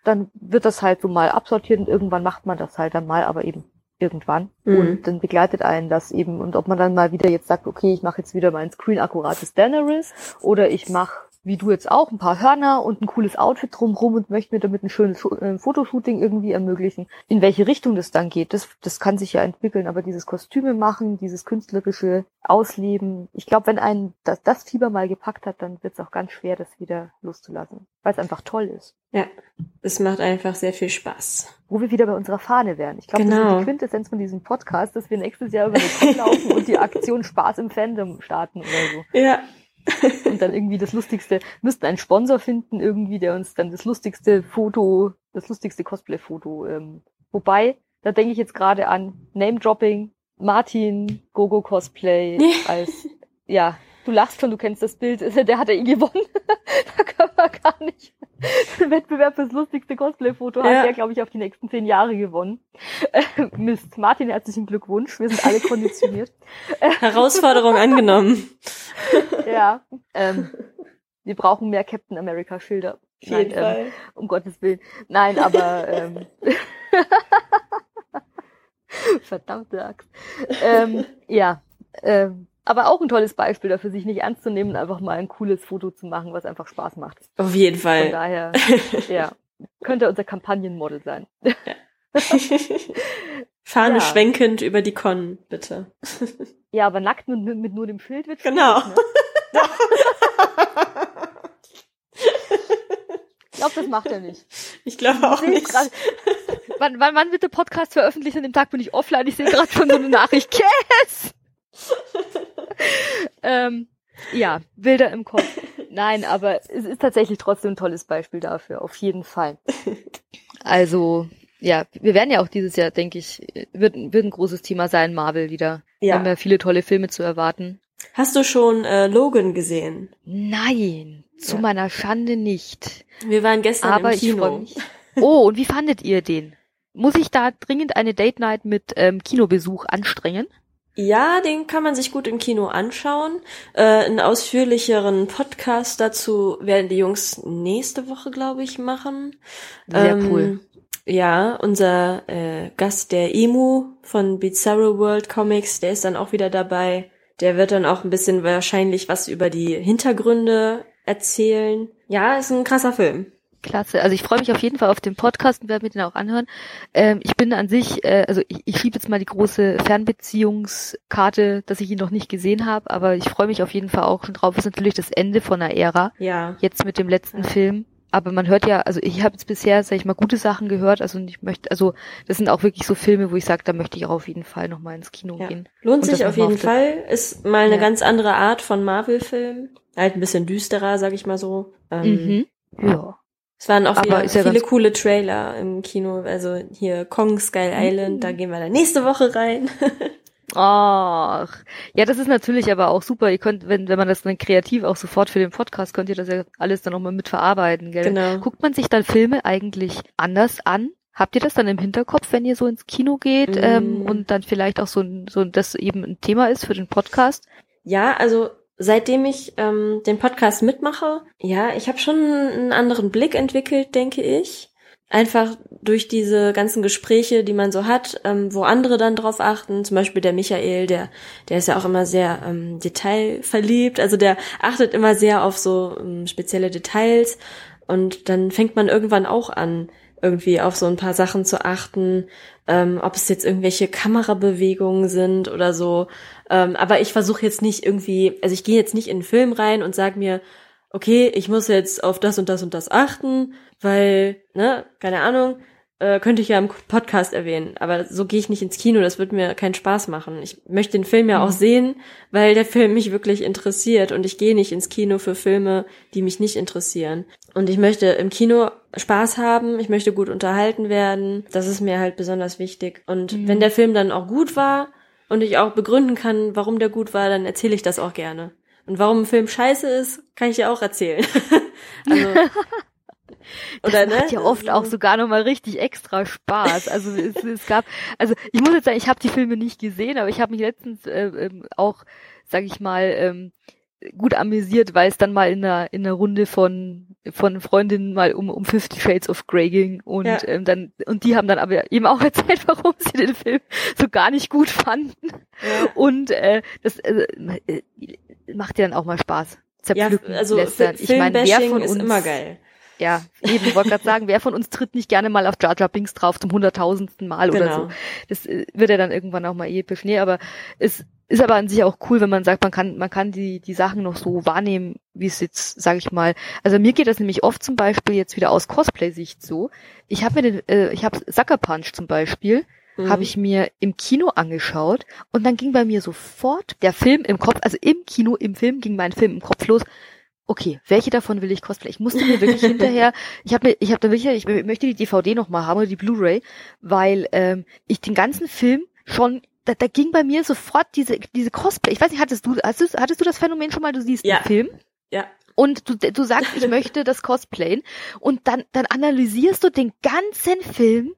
Dann wird das halt so mal absortiert und irgendwann macht man das halt dann mal, aber eben irgendwann. Mhm. Und dann begleitet einen das eben. Und ob man dann mal wieder jetzt sagt, okay, ich mache jetzt wieder mein Screen akkurates Daenerys oder ich mache wie du jetzt auch, ein paar Hörner und ein cooles Outfit drumrum und möchte mir damit ein schönes äh, Fotoshooting irgendwie ermöglichen. In welche Richtung das dann geht, das, das kann sich ja entwickeln, aber dieses Kostüme machen, dieses künstlerische Ausleben, ich glaube, wenn einen das, das Fieber mal gepackt hat, dann wird es auch ganz schwer, das wieder loszulassen, weil es einfach toll ist. Ja, es macht einfach sehr viel Spaß. Wo wir wieder bei unserer Fahne wären. Ich glaube, genau. das ist die genau. Quintessenz von diesem Podcast, dass wir nächstes Jahr über den Kopf laufen und die Aktion Spaß im Fandom starten oder so. Ja, und dann irgendwie das lustigste, müssten einen Sponsor finden irgendwie, der uns dann das lustigste Foto, das lustigste Cosplay-Foto. Ähm, wobei, da denke ich jetzt gerade an Name-Dropping, Martin Gogo Cosplay als, ja, du lachst schon, du kennst das Bild, der hat ja eh gewonnen. da können wir gar nicht. Wettbewerb fürs lustigste Cosplay-Foto ja. hat er, glaube ich, auf die nächsten zehn Jahre gewonnen. Äh, Mist. Martin, herzlichen Glückwunsch. Wir sind alle konditioniert. Herausforderung angenommen. ja. Ähm, wir brauchen mehr Captain America Schilder. Auf jeden Nein. Ähm, um Gottes Willen. Nein, aber ähm, verdammte Axt. Ähm, ja. Ähm, aber auch ein tolles Beispiel dafür, sich nicht ernst zu nehmen, einfach mal ein cooles Foto zu machen, was einfach Spaß macht. Auf jeden Fall. Von daher, ja, könnte unser Kampagnenmodel sein. Ja. Fahne ja. schwenkend über die Con, bitte. ja, aber nackt mit, mit nur dem Schild wird Genau. Ne? ich glaube, das macht er nicht. Ich glaube auch nicht. Grad, wann, wann, wann wird der Podcast veröffentlicht? An dem Tag bin ich offline. Ich sehe gerade schon so eine Nachricht. Yes! ähm, Ja, Bilder im Kopf. Nein, aber es ist tatsächlich trotzdem ein tolles Beispiel dafür, auf jeden Fall. Also, ja, wir werden ja auch dieses Jahr, denke ich, wird, wird ein großes Thema sein, Marvel wieder. Ja. Wir haben ja viele tolle Filme zu erwarten. Hast du schon äh, Logan gesehen? Nein, zu ja. meiner Schande nicht. Wir waren gestern Aber im Kino. Ich oh, und wie fandet ihr den? Muss ich da dringend eine Date Night mit ähm, Kinobesuch anstrengen? Ja, den kann man sich gut im Kino anschauen. Äh, einen ausführlicheren Podcast dazu werden die Jungs nächste Woche, glaube ich, machen. Sehr ähm, cool. Ja, unser äh, Gast, der Emu von Bizarro World Comics, der ist dann auch wieder dabei. Der wird dann auch ein bisschen wahrscheinlich was über die Hintergründe erzählen. Ja, ist ein krasser Film. Klasse. Also ich freue mich auf jeden Fall auf den Podcast und werde mir den auch anhören. Ähm, ich bin an sich, äh, also ich, ich schiebe jetzt mal die große Fernbeziehungskarte, dass ich ihn noch nicht gesehen habe, aber ich freue mich auf jeden Fall auch schon drauf. Das ist natürlich das Ende von einer Ära. Ja. Jetzt mit dem letzten ja. Film. Aber man hört ja, also ich habe jetzt bisher, sag ich mal, gute Sachen gehört. Also ich möchte, also das sind auch wirklich so Filme, wo ich sage, da möchte ich auch auf jeden Fall nochmal ins Kino ja. gehen. Lohnt sich auf jeden Fall. Ist mal eine ja. ganz andere Art von Marvel-Film. Halt ein bisschen düsterer, sag ich mal so. Ähm, mhm. Ja. Es waren auch wieder viele coole Trailer im Kino. Also hier Kong Skull Island, mhm. da gehen wir dann nächste Woche rein. Ach, ja, das ist natürlich aber auch super. Ihr könnt, wenn, wenn man das dann kreativ auch sofort für den Podcast, könnt ihr das ja alles dann nochmal mitverarbeiten, gell? Genau. Guckt man sich dann Filme eigentlich anders an? Habt ihr das dann im Hinterkopf, wenn ihr so ins Kino geht mm. ähm, und dann vielleicht auch so, so das eben ein Thema ist für den Podcast? Ja, also seitdem ich ähm, den Podcast mitmache, ja, ich habe schon einen anderen Blick entwickelt, denke ich. Einfach durch diese ganzen Gespräche, die man so hat, ähm, wo andere dann drauf achten. Zum Beispiel der Michael, der, der ist ja auch immer sehr ähm, detailverliebt. Also der achtet immer sehr auf so ähm, spezielle Details. Und dann fängt man irgendwann auch an, irgendwie auf so ein paar Sachen zu achten, ähm, ob es jetzt irgendwelche Kamerabewegungen sind oder so. Ähm, aber ich versuche jetzt nicht irgendwie, also ich gehe jetzt nicht in einen Film rein und sag mir, okay, ich muss jetzt auf das und das und das achten, weil, ne, keine Ahnung, äh, könnte ich ja im Podcast erwähnen. Aber so gehe ich nicht ins Kino, das wird mir keinen Spaß machen. Ich möchte den Film ja mhm. auch sehen, weil der Film mich wirklich interessiert und ich gehe nicht ins Kino für Filme, die mich nicht interessieren. Und ich möchte im Kino Spaß haben, ich möchte gut unterhalten werden. Das ist mir halt besonders wichtig. Und mhm. wenn der Film dann auch gut war und ich auch begründen kann, warum der gut war, dann erzähle ich das auch gerne. Und warum ein Film scheiße ist, kann ich ja auch erzählen. also das Oder, macht ne? ja oft auch sogar nochmal richtig extra Spaß. Also es, es gab, also ich muss jetzt sagen, ich habe die Filme nicht gesehen, aber ich habe mich letztens äh, ähm, auch, sag ich mal, ähm, gut amüsiert, weil es dann mal in einer in einer Runde von von Freundinnen mal um um Fifty Shades of Grey ging und ja. ähm, dann und die haben dann aber eben auch erzählt, warum sie den Film so gar nicht gut fanden ja. und äh, das äh, macht ja dann auch mal Spaß. Zerpflücken, ja, also lästern. Ich meine, wer von uns ist immer geil. Ja, eben, wollte gerade sagen, wer von uns tritt nicht gerne mal auf Jar Jar Binks drauf zum hunderttausendsten Mal genau. oder so. Das äh, wird ja dann irgendwann auch mal episch. Nee, aber es ist aber an sich auch cool, wenn man sagt, man kann, man kann die, die Sachen noch so wahrnehmen, wie es jetzt, sage ich mal. Also mir geht das nämlich oft zum Beispiel jetzt wieder aus Cosplay-Sicht so. Ich habe mir den, äh, ich habe Sucker Punch zum Beispiel, mhm. habe ich mir im Kino angeschaut und dann ging bei mir sofort der Film im Kopf, also im Kino, im Film ging mein Film im Kopf los okay, welche davon will ich cosplay? Ich musste mir wirklich hinterher, ich habe mir, ich habe da wirklich, ich möchte die DVD noch mal haben oder die Blu-ray, weil ähm, ich den ganzen Film schon da, da ging bei mir sofort diese diese Cosplay. Ich weiß nicht, hattest du hattest du, hattest du das Phänomen schon mal? Du siehst ja. den Film. Ja. Und du, du sagst, ich möchte das cosplayen und dann dann analysierst du den ganzen Film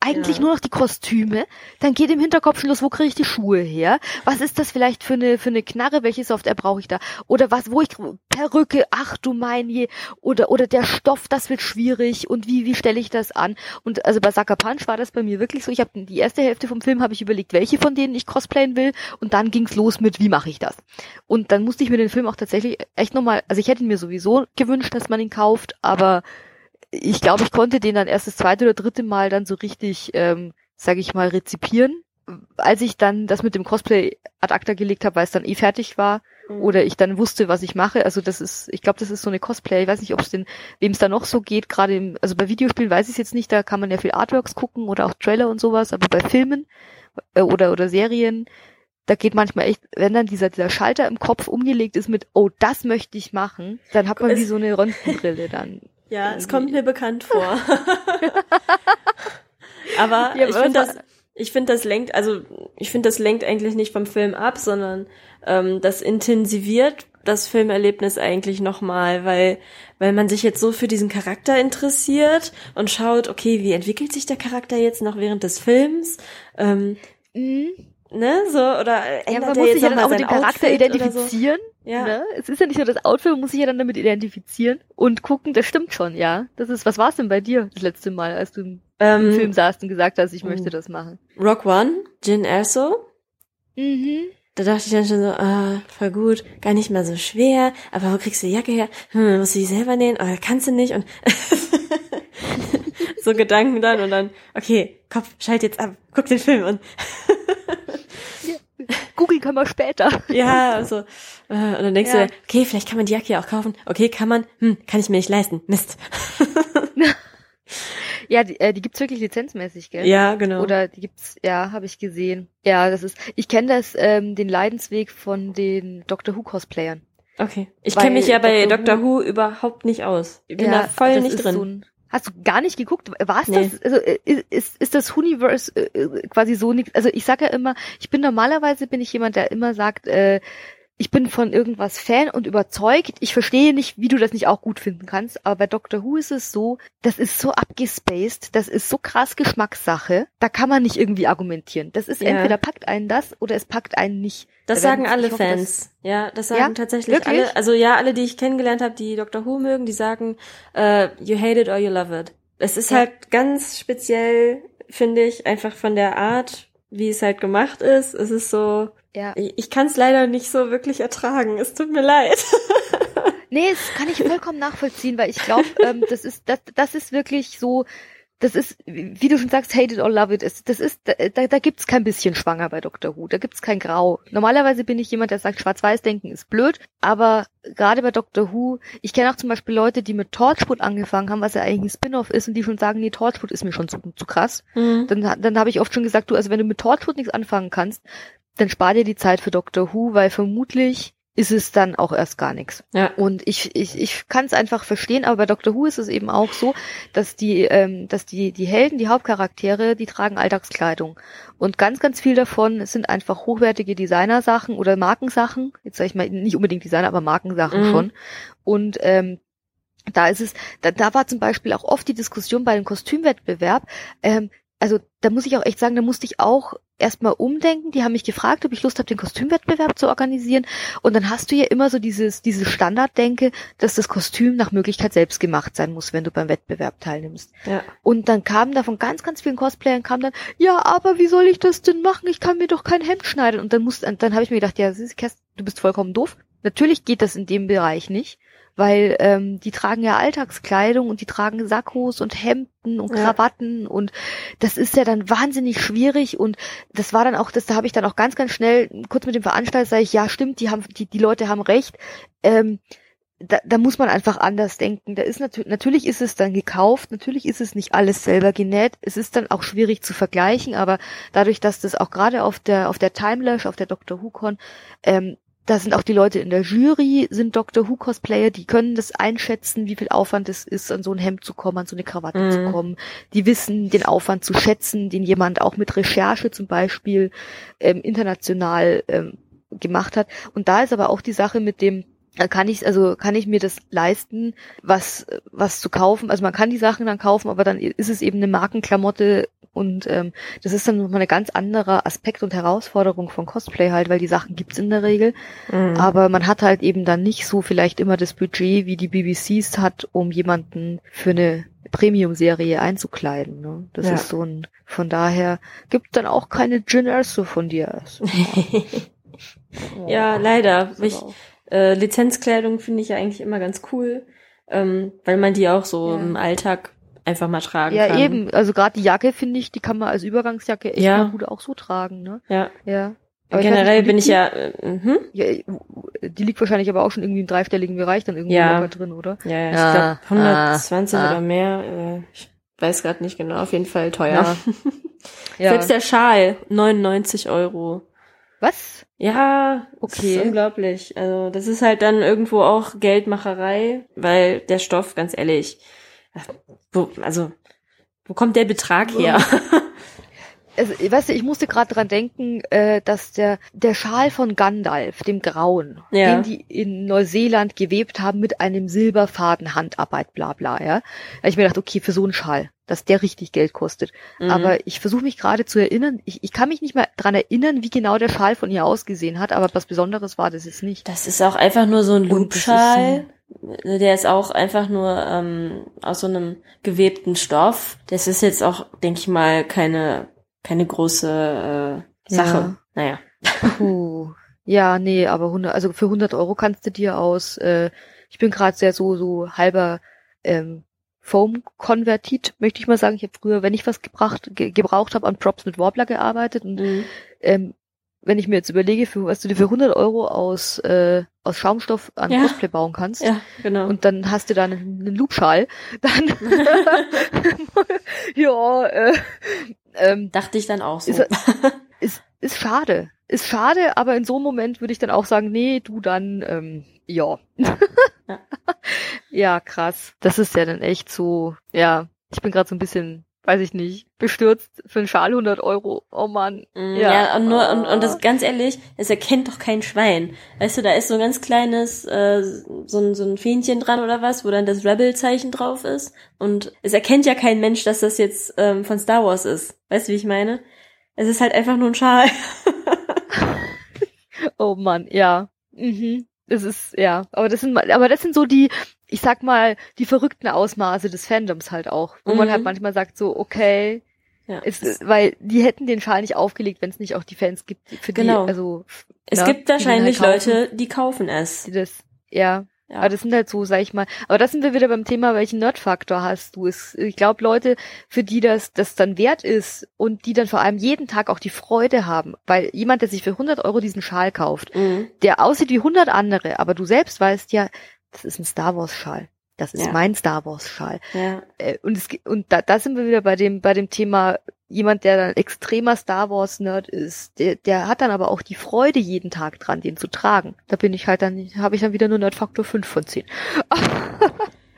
eigentlich ja. nur noch die Kostüme, dann geht im Hinterkopf schon los, wo kriege ich die Schuhe her? Was ist das vielleicht für eine für eine Knarre? Welche Software brauche ich da? Oder was, wo ich Perücke? Ach du mein je! Oder oder der Stoff, das wird schwierig und wie wie stelle ich das an? Und also bei Sucker Punch war das bei mir wirklich so. Ich habe die erste Hälfte vom Film habe ich überlegt, welche von denen ich cosplayen will und dann ging's los mit, wie mache ich das? Und dann musste ich mir den Film auch tatsächlich echt nochmal, also ich hätte ihn mir sowieso gewünscht, dass man ihn kauft, aber ich glaube, ich konnte den dann erst das zweite oder dritte Mal dann so richtig, ähm, sage ich mal, rezipieren. Als ich dann das mit dem Cosplay ad acta gelegt habe, weil es dann eh fertig war mhm. oder ich dann wusste, was ich mache. Also das ist, ich glaube, das ist so eine Cosplay. Ich weiß nicht, ob es den, wem es da noch so geht. Gerade im, also bei Videospielen weiß ich es jetzt nicht. Da kann man ja viel Artworks gucken oder auch Trailer und sowas. Aber bei Filmen äh, oder oder Serien da geht manchmal echt, wenn dann dieser, dieser Schalter im Kopf umgelegt ist mit, oh, das möchte ich machen, dann hat man es, wie so eine Röntgenbrille dann. Ja, irgendwie. es kommt mir bekannt vor. Aber ich finde das, ich finde das lenkt, also ich finde das lenkt eigentlich nicht vom Film ab, sondern ähm, das intensiviert das Filmerlebnis eigentlich nochmal, weil, weil man sich jetzt so für diesen Charakter interessiert und schaut, okay, wie entwickelt sich der Charakter jetzt noch während des Films? Ähm, mhm. Ne, so, oder ändert ja, man muss sich ja dann auch mit dem Charakter identifizieren. So? Ja. Ne? Es ist ja nicht nur das Outfit, man muss sich ja dann damit identifizieren und gucken, das stimmt schon, ja. Das ist, was war's denn bei dir das letzte Mal, als du im ähm, Film saßt und gesagt hast, ich möchte das machen? Rock One, Jin Erso. Mhm. Da dachte ich dann schon so, ah, voll gut, gar nicht mal so schwer, aber wo kriegst du die Jacke her? Hm, musst du die selber nähen? Oder kannst du nicht? Und so Gedanken dann und dann, okay, Kopf, schalt jetzt ab, guck den Film an. Google können wir später. Ja, also, äh, und dann denkst ja. du, okay, vielleicht kann man die Jacke ja auch kaufen. Okay, kann man, hm, kann ich mir nicht leisten. Mist. Ja, die, äh, die gibt's wirklich lizenzmäßig, gell? Ja, genau. Oder die gibt's, ja, habe ich gesehen. Ja, das ist, ich kenne das, ähm, den Leidensweg von den Doctor Who Cosplayern. Okay. Ich kenne mich ja bei Dr. Doctor Who, Who überhaupt nicht aus. Ich bin ja, da voll nicht drin. So ein, Hast du gar nicht geguckt? War es nee. das? Also äh, ist, ist das Universe äh, quasi so nichts? Also ich sage ja immer, ich bin normalerweise bin ich jemand, der immer sagt, äh, ich bin von irgendwas Fan und überzeugt. Ich verstehe nicht, wie du das nicht auch gut finden kannst, aber bei Doctor Who ist es so, das ist so abgespaced, das ist so krass Geschmackssache, da kann man nicht irgendwie argumentieren. Das ist ja. entweder packt einen das oder es packt einen nicht. Das da sagen alle hoffe, Fans. ja, das sagen ja? tatsächlich Wirklich? alle. Also ja, alle, die ich kennengelernt habe, die Doctor Who mögen, die sagen, uh, you hate it or you love it. Es ist ja. halt ganz speziell, finde ich, einfach von der Art, wie es halt gemacht ist. Es ist so, ja. Ich, ich kann es leider nicht so wirklich ertragen. Es tut mir leid. nee, das kann ich vollkommen nachvollziehen, weil ich glaube, ähm, das ist das, das ist wirklich so. Das ist, wie du schon sagst, hate it or love it. Das ist, da, da gibt's kein bisschen schwanger bei Dr. Who. Da gibt's kein Grau. Normalerweise bin ich jemand, der sagt, Schwarz-Weiß-Denken ist blöd, aber gerade bei Dr. Who, ich kenne auch zum Beispiel Leute, die mit Torchwood angefangen haben, was ja eigentlich ein Spin-off ist, und die schon sagen, nee, Torchwood ist mir schon zu, zu krass. Mhm. Dann, dann habe ich oft schon gesagt, du, also wenn du mit Torchwood nichts anfangen kannst, dann spar dir die Zeit für Doctor Who, weil vermutlich ist es dann auch erst gar nichts. Ja. Und ich, ich, ich kann es einfach verstehen, aber bei Doctor Who ist es eben auch so, dass die, ähm, dass die, die Helden, die Hauptcharaktere, die tragen Alltagskleidung. Und ganz, ganz viel davon sind einfach hochwertige Designersachen oder Markensachen. Jetzt sage ich mal nicht unbedingt Designer, aber Markensachen mhm. schon. Und ähm, da ist es, da, da war zum Beispiel auch oft die Diskussion bei dem Kostümwettbewerb, ähm, also da muss ich auch echt sagen, da musste ich auch erstmal umdenken. Die haben mich gefragt, ob ich Lust habe, den Kostümwettbewerb zu organisieren. Und dann hast du ja immer so dieses, diese Standarddenke, dass das Kostüm nach Möglichkeit selbst gemacht sein muss, wenn du beim Wettbewerb teilnimmst. Ja. Und dann kamen da von ganz, ganz vielen Cosplayern kam dann, ja, aber wie soll ich das denn machen? Ich kann mir doch kein Hemd schneiden. Und dann muss, dann habe ich mir gedacht, ja, du bist vollkommen doof. Natürlich geht das in dem Bereich nicht weil ähm, die tragen ja Alltagskleidung und die tragen Sakkos und Hemden und Krawatten ja. und das ist ja dann wahnsinnig schwierig und das war dann auch, das da habe ich dann auch ganz ganz schnell kurz mit dem Veranstalter sage ich, ja stimmt, die haben die die Leute haben recht. Ähm, da, da muss man einfach anders denken. Da ist natürlich, natürlich ist es dann gekauft, natürlich ist es nicht alles selber genäht. Es ist dann auch schwierig zu vergleichen, aber dadurch, dass das auch gerade auf der auf der Timelash, auf der Dr. Who Con ähm, da sind auch die Leute in der Jury, sind Dr. Who Cosplayer, die können das einschätzen, wie viel Aufwand es ist, an so ein Hemd zu kommen, an so eine Krawatte mhm. zu kommen. Die wissen den Aufwand zu schätzen, den jemand auch mit Recherche zum Beispiel ähm, international ähm, gemacht hat. Und da ist aber auch die Sache mit dem, kann ich also kann ich mir das leisten, was was zu kaufen. Also man kann die Sachen dann kaufen, aber dann ist es eben eine Markenklamotte und ähm, das ist dann nochmal eine ganz andere Aspekt und Herausforderung von Cosplay halt, weil die Sachen gibt's in der Regel. Mhm. Aber man hat halt eben dann nicht so vielleicht immer das Budget, wie die BBCs hat, um jemanden für eine Premium-Serie einzukleiden. Ne? Das ja. ist so ein, von daher gibt dann auch keine Gin Erso von dir. oh, ja, leider. Ich, äh, Lizenzkleidung finde ich ja eigentlich immer ganz cool, ähm, weil man die auch so ja. im Alltag einfach mal tragen ja, kann. Ja, eben. Also gerade die Jacke, finde ich, die kann man als Übergangsjacke echt ja. mal gut auch so tragen, ne? Ja. Ja. Aber Generell nicht, bin ich ja, äh, hm? ja, die liegt wahrscheinlich aber auch schon irgendwie im dreistelligen Bereich dann irgendwie ja. drin, oder? Ja, ja ich ah, glaube 120 ah, oder mehr. Äh, ich weiß gerade nicht genau, auf jeden Fall teuer. Ja. ja. Selbst der Schal, 99 Euro. Was? Ja, okay. Das ist unglaublich. Also das ist halt dann irgendwo auch Geldmacherei, weil der Stoff, ganz ehrlich, wo, also wo kommt der Betrag her? also, weißt du, ich musste gerade dran denken, äh, dass der der Schal von Gandalf, dem Grauen, ja. den die in Neuseeland gewebt haben mit einem Silberfaden Handarbeit, bla bla, ja. Da ich mir gedacht, okay, für so einen Schal, dass der richtig Geld kostet. Mhm. Aber ich versuche mich gerade zu erinnern, ich, ich kann mich nicht mehr dran erinnern, wie genau der Schal von ihr ausgesehen hat, aber was Besonderes war das jetzt nicht. Das ist auch einfach nur so ein Loopschal. Der ist auch einfach nur ähm, aus so einem gewebten Stoff. Das ist jetzt auch, denke ich mal, keine keine große äh, Sache. Ja. Naja. Puh. Ja, nee, aber 100, also für 100 Euro kannst du dir aus, äh, ich bin gerade sehr so, so halber ähm, Foam-Konvertit, möchte ich mal sagen. Ich habe früher, wenn ich was gebracht, ge gebraucht habe, an Props mit Warbler gearbeitet und mhm. ähm, wenn ich mir jetzt überlege, für, was du dir für 100 Euro aus, äh, aus Schaumstoff an ja. Cosplay bauen kannst, ja, genau. und dann hast du da einen, einen Loopschal, dann ja, äh, ähm, dachte ich dann auch so. Ist, ist, ist schade. Ist schade, aber in so einem Moment würde ich dann auch sagen, nee, du dann, ähm, ja. ja. ja, krass. Das ist ja dann echt so, ja, ich bin gerade so ein bisschen weiß ich nicht, bestürzt für einen Schal 100 Euro. Oh Mann. Mm, ja, ja und nur, und, und das ganz ehrlich, es erkennt doch kein Schwein. Weißt du, da ist so ein ganz kleines, äh, so, ein, so ein Fähnchen dran oder was, wo dann das Rebel-Zeichen drauf ist. Und es erkennt ja kein Mensch, dass das jetzt ähm, von Star Wars ist. Weißt du, wie ich meine? Es ist halt einfach nur ein Schal. oh Mann, ja. Mhm. Es ist, ja, aber das sind, aber das sind so die, ich sag mal, die verrückten Ausmaße des Fandoms halt auch, wo mhm. man halt manchmal sagt so, okay, ja. ist, weil die hätten den Schal nicht aufgelegt, wenn es nicht auch die Fans gibt, für genau. die, also. Es na, gibt wahrscheinlich halt Leute, die kaufen es. Die das, ja. Ja. Aber das sind halt so, sag ich mal. Aber das sind wir wieder beim Thema, welchen Nerdfaktor hast du? Es, ich glaube, Leute, für die das, das dann wert ist und die dann vor allem jeden Tag auch die Freude haben, weil jemand, der sich für 100 Euro diesen Schal kauft, mhm. der aussieht wie 100 andere, aber du selbst weißt ja, das ist ein Star Wars Schal. Das ist ja. mein Star Wars Schal. Ja. Äh, und es, und da, da sind wir wieder bei dem, bei dem Thema, jemand, der dann extremer Star Wars Nerd ist, der, der hat dann aber auch die Freude jeden Tag dran, den zu tragen. Da bin ich halt dann, habe ich dann wieder nur Nerdfaktor 5 von 10.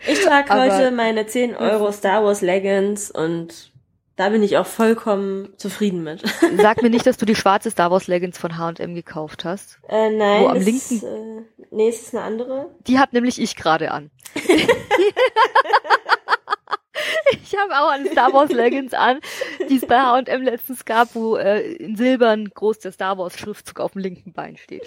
ich trage heute meine 10 Euro Star Wars Leggings und da bin ich auch vollkommen zufrieden mit. Sag mir nicht, dass du die schwarze Star Wars Leggings von H&M gekauft hast. Äh, nein. Wo am linken. Ist, äh, nee, es ist eine andere. Die hat nämlich ich gerade an. ich habe auch eine Star Wars Leggings an, die es bei H&M letztens gab, wo äh, in Silbern groß der Star Wars Schriftzug auf dem linken Bein steht.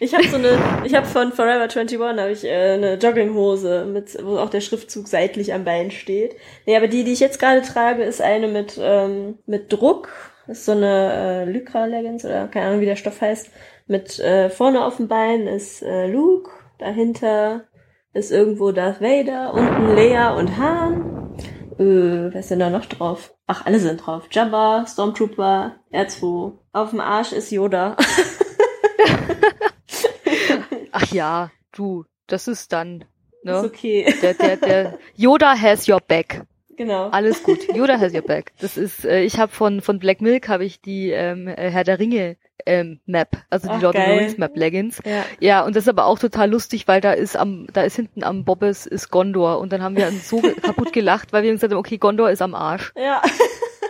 Ich habe so eine, ich habe von Forever 21 habe ich äh, eine Jogginghose mit, wo auch der Schriftzug seitlich am Bein steht. Nee, aber die, die ich jetzt gerade trage, ist eine mit ähm, mit Druck. Das ist so eine äh, Lycra Leggings oder keine Ahnung, wie der Stoff heißt. Mit äh, vorne auf dem Bein ist äh, Luke, dahinter ist irgendwo Darth Vader, unten Leia und Han. Äh, wer ist denn da noch drauf? Ach, alle sind drauf. Jabba, Stormtrooper, R2. Auf dem Arsch ist Yoda. Ach ja, du, das ist dann, ne? Ist okay. Der, der, der Yoda has your back. Genau. Alles gut. Yoda has your back. Das ist, äh, ich habe von von Black Milk habe ich die ähm, äh, Herr der Ringe ähm, Map, also die Ach, Lord of the Rings Map Leggings. Ja. ja, und das ist aber auch total lustig, weil da ist am, da ist hinten am Bobbes ist Gondor und dann haben wir so kaputt gelacht, weil wir gesagt haben, okay, Gondor ist am Arsch. Ja.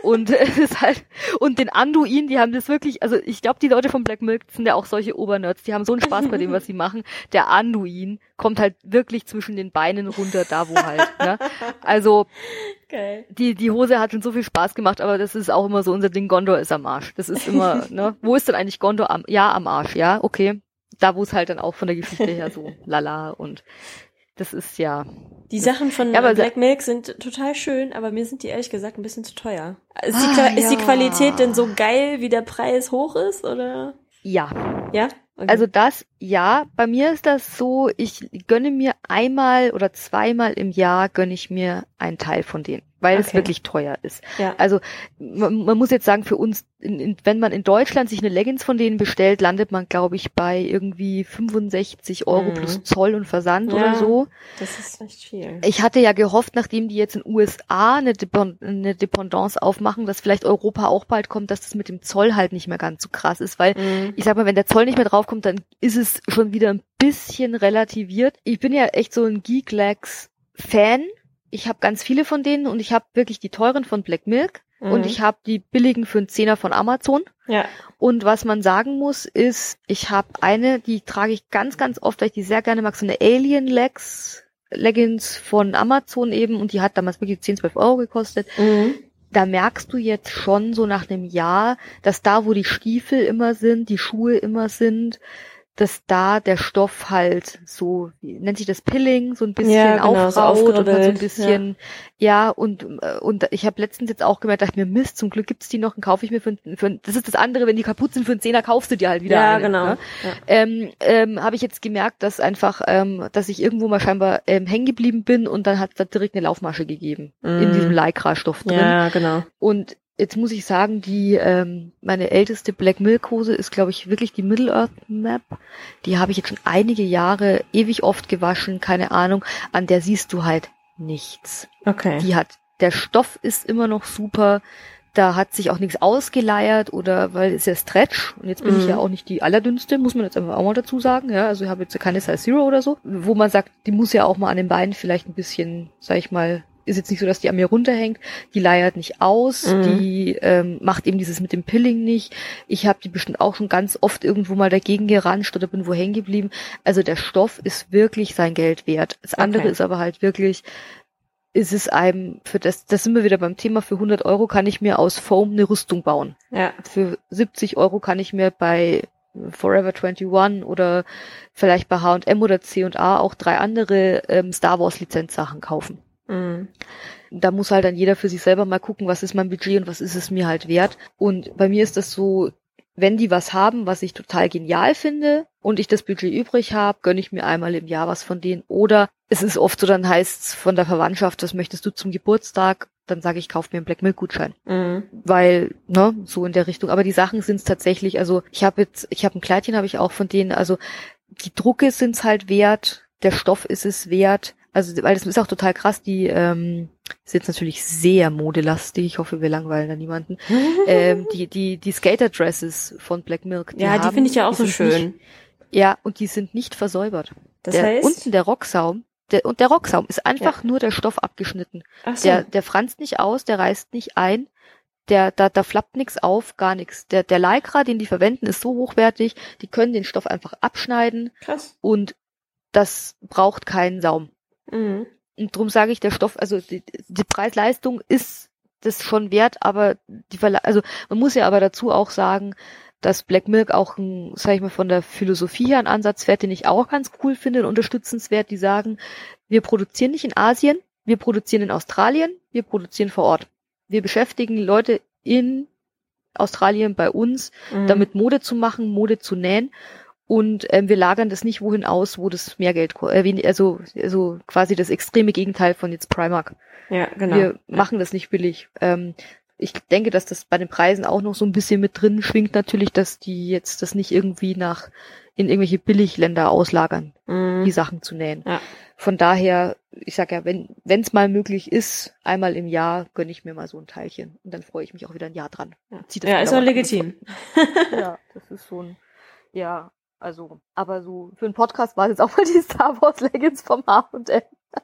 Und es ist halt, und den Anduin, die haben das wirklich, also ich glaube, die Leute von Black Milk sind ja auch solche Obernerds, die haben so einen Spaß bei dem, was sie machen. Der Anduin kommt halt wirklich zwischen den Beinen runter, da wo halt. Ne? Also Geil. Die, die Hose hat schon so viel Spaß gemacht, aber das ist auch immer so unser Ding, Gondor ist am Arsch. Das ist immer, ne? Wo ist denn eigentlich Gondor am, ja, am Arsch, ja, okay. Da, wo es halt dann auch von der Geschichte her so lala und das ist ja. Die Sachen von ja, Black Milk sind total schön, aber mir sind die ehrlich gesagt ein bisschen zu teuer. Ist, ah, die, ist ja. die Qualität denn so geil, wie der Preis hoch ist, oder? Ja. Ja? Okay. Also das, ja, bei mir ist das so, ich gönne mir einmal oder zweimal im Jahr gönne ich mir einen Teil von denen. Weil okay. es wirklich teuer ist. Ja. Also man, man, muss jetzt sagen, für uns, in, in, wenn man in Deutschland sich eine Leggings von denen bestellt, landet man, glaube ich, bei irgendwie 65 Euro mhm. plus Zoll und Versand ja, oder so. Das ist echt viel. Ich hatte ja gehofft, nachdem die jetzt in USA eine, Depend eine Dependance aufmachen, dass vielleicht Europa auch bald kommt, dass das mit dem Zoll halt nicht mehr ganz so krass ist, weil mhm. ich sag mal, wenn der Zoll nicht mehr draufkommt, dann ist es schon wieder ein bisschen relativiert. Ich bin ja echt so ein Geek-Legs Fan ich habe ganz viele von denen und ich habe wirklich die teuren von Black Milk mhm. und ich habe die billigen für einen Zehner von Amazon. Ja. Und was man sagen muss, ist, ich habe eine, die trage ich ganz, ganz oft, weil ich die sehr gerne mag, so eine Alien Legs Leggings von Amazon eben und die hat damals wirklich 10, 12 Euro gekostet. Mhm. Da merkst du jetzt schon so nach einem Jahr, dass da, wo die Stiefel immer sind, die Schuhe immer sind, dass da der Stoff halt so, nennt sich das Pilling, so ein bisschen ja, genau, aufraut so und halt so ein bisschen, ja, ja und, und ich habe letztens jetzt auch gemerkt, dachte mir, Mist, zum Glück gibt's die noch und kaufe ich mir für, für das ist das andere, wenn die kaputt sind, für einen Zehner kaufst du dir halt wieder Ja, eine, genau. Ne? Ja. Ähm, ähm, habe ich jetzt gemerkt, dass einfach, ähm, dass ich irgendwo mal scheinbar ähm, hängen geblieben bin und dann hat es direkt eine Laufmasche gegeben mm. in diesem Lycra-Stoff drin. Ja, genau. Und Jetzt muss ich sagen, die ähm, meine älteste Black Milk Hose ist, glaube ich, wirklich die Middle Earth Map. Die habe ich jetzt schon einige Jahre ewig oft gewaschen, keine Ahnung. An der siehst du halt nichts. Okay. Die hat der Stoff ist immer noch super. Da hat sich auch nichts ausgeleiert oder weil es ja Stretch und jetzt bin mm. ich ja mhm. auch nicht die allerdünnste, muss man jetzt einfach auch mal dazu sagen. Ja, also ich habe jetzt keine Size Zero oder so, wo man sagt, die muss ja auch mal an den Beinen vielleicht ein bisschen, sag ich mal, ist jetzt nicht so, dass die an mir runterhängt, die leiert nicht aus, mhm. die ähm, macht eben dieses mit dem Pilling nicht. Ich habe die bestimmt auch schon ganz oft irgendwo mal dagegen geranscht oder bin wo hängen geblieben. Also der Stoff ist wirklich sein Geld wert. Das andere okay. ist aber halt wirklich, ist es einem, für das, das sind wir wieder beim Thema, für 100 Euro kann ich mir aus Foam eine Rüstung bauen. Ja. Für 70 Euro kann ich mir bei Forever 21 oder vielleicht bei H&M oder C&A auch drei andere ähm, Star Wars Lizenzsachen kaufen. Mhm. Da muss halt dann jeder für sich selber mal gucken, was ist mein Budget und was ist es mir halt wert. Und bei mir ist das so, wenn die was haben, was ich total genial finde und ich das Budget übrig habe, gönne ich mir einmal im Jahr was von denen. Oder es ist oft so, dann heißt es von der Verwandtschaft, was möchtest du zum Geburtstag? Dann sage ich, kauf mir einen Black Milk Gutschein. Mhm. Weil, ne, so in der Richtung. Aber die Sachen sind es tatsächlich, also ich habe jetzt, ich habe ein Kleidchen, habe ich auch von denen, also die Drucke sind es halt wert, der Stoff ist es wert, also, weil das ist auch total krass, die ähm, ist jetzt natürlich sehr modelastig, ich hoffe, wir langweilen da niemanden. ähm, die, die, die Skater-Dresses von Black Milk. Die ja, haben, die finde ich ja auch so schön. Nicht, ja, und die sind nicht versäubert. Das der, heißt? Unten der Rocksaum, der, und der Rocksaum ist einfach ja. nur der Stoff abgeschnitten. Ach so. Der, der franzt nicht aus, der reißt nicht ein, der, da, da flappt nichts auf, gar nichts. Der, der Lycra, den die verwenden, ist so hochwertig, die können den Stoff einfach abschneiden. Krass. Und das braucht keinen Saum. Mhm. Und darum sage ich, der Stoff, also die, die Preis-Leistung ist das schon wert, aber die Verla also man muss ja aber dazu auch sagen, dass Black Milk auch ein, sag ich mal, von der Philosophie her einen Ansatz fährt, den ich auch ganz cool finde und unterstützenswert, die sagen, wir produzieren nicht in Asien, wir produzieren in Australien, wir produzieren vor Ort. Wir beschäftigen Leute in Australien bei uns, mhm. damit Mode zu machen, Mode zu nähen und ähm, wir lagern das nicht wohin aus, wo das mehr Geld äh, also also quasi das extreme Gegenteil von jetzt Primark. Ja, genau. Wir machen das nicht billig. Ähm, ich denke, dass das bei den Preisen auch noch so ein bisschen mit drin schwingt natürlich, dass die jetzt das nicht irgendwie nach in irgendwelche Billigländer auslagern, mm. die Sachen zu nähen. Ja. Von daher, ich sag ja, wenn wenn es mal möglich ist, einmal im Jahr gönne ich mir mal so ein Teilchen und dann freue ich mich auch wieder ein Jahr dran. Ja, ja ist auch legitim. ja, das ist so ein ja, also, aber so für einen Podcast war es jetzt auch mal die Star Wars Leggings vom H&M.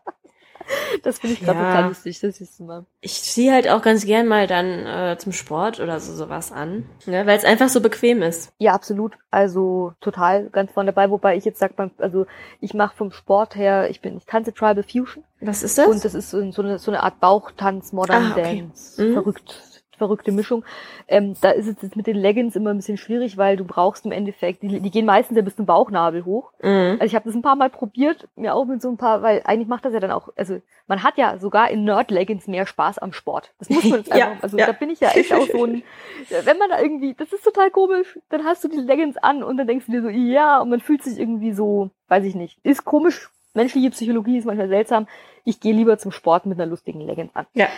Das finde ich gerade ja. total lustig, das siehst du mal. Ich ziehe halt auch ganz gern mal dann äh, zum Sport oder so sowas an, ne, weil es einfach so bequem ist. Ja, absolut. Also total ganz vorne dabei, wobei ich jetzt sag, also ich mache vom Sport her, ich bin, ich tanze Tribal Fusion. Was ist das? Und das ist so, so, eine, so eine Art Bauchtanz, Modern ah, okay. Dance. Mhm. Verrückt verrückte Mischung. Ähm, da ist es jetzt mit den Leggings immer ein bisschen schwierig, weil du brauchst im Endeffekt, die, die gehen meistens ja bis zum Bauchnabel hoch. Mhm. Also ich habe das ein paar Mal probiert, mir auch mit so ein paar, weil eigentlich macht das ja dann auch, also man hat ja sogar in Nerd-Leggings mehr Spaß am Sport. Das muss man jetzt einfach, ja, also ja. da bin ich ja echt auch so ein, wenn man da irgendwie, das ist total komisch, dann hast du die Leggings an und dann denkst du dir so, ja, und man fühlt sich irgendwie so, weiß ich nicht, ist komisch, menschliche Psychologie ist manchmal seltsam. Ich gehe lieber zum Sport mit einer lustigen Leggings an. Ja.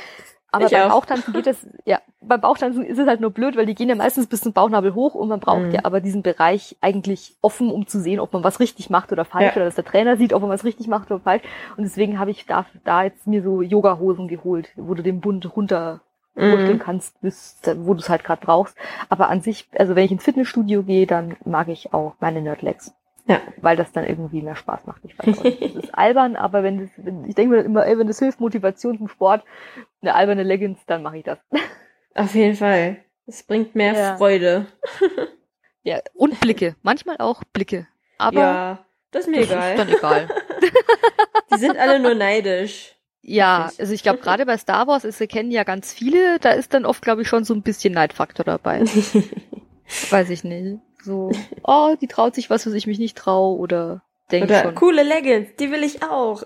Aber ich beim auch. Bauchtanzen geht das, ja, beim Bauchtanzen ist es halt nur blöd, weil die gehen ja meistens bis zum Bauchnabel hoch und man braucht mhm. ja aber diesen Bereich eigentlich offen, um zu sehen, ob man was richtig macht oder falsch ja. oder dass der Trainer sieht, ob man was richtig macht oder falsch. Und deswegen habe ich da, da jetzt mir so Yoga-Hosen geholt, wo du den Bund runter mhm. kannst, bis, wo du es halt gerade brauchst. Aber an sich, also wenn ich ins Fitnessstudio gehe, dann mag ich auch meine Nerdlegs. Ja. Weil das dann irgendwie mehr Spaß macht. Ich weiß nicht. Das ist albern, aber wenn das, wenn, ich denke mir immer, ey, wenn das hilft, Motivation zum Sport, eine alberne Leggings, dann mache ich das. Auf jeden Fall. Es bringt mehr ja. Freude. ja, und Blicke. Manchmal auch Blicke. Aber ja, das ist mir das egal. Ist dann egal. Die sind alle nur neidisch. Ja, also ich glaube gerade bei Star Wars ist, kennen ja ganz viele, da ist dann oft, glaube ich, schon so ein bisschen Neidfaktor dabei. Weiß ich nicht. So, oh, die traut sich was, was ich mich nicht traue oder denke schon. coole Leggings, die will ich auch.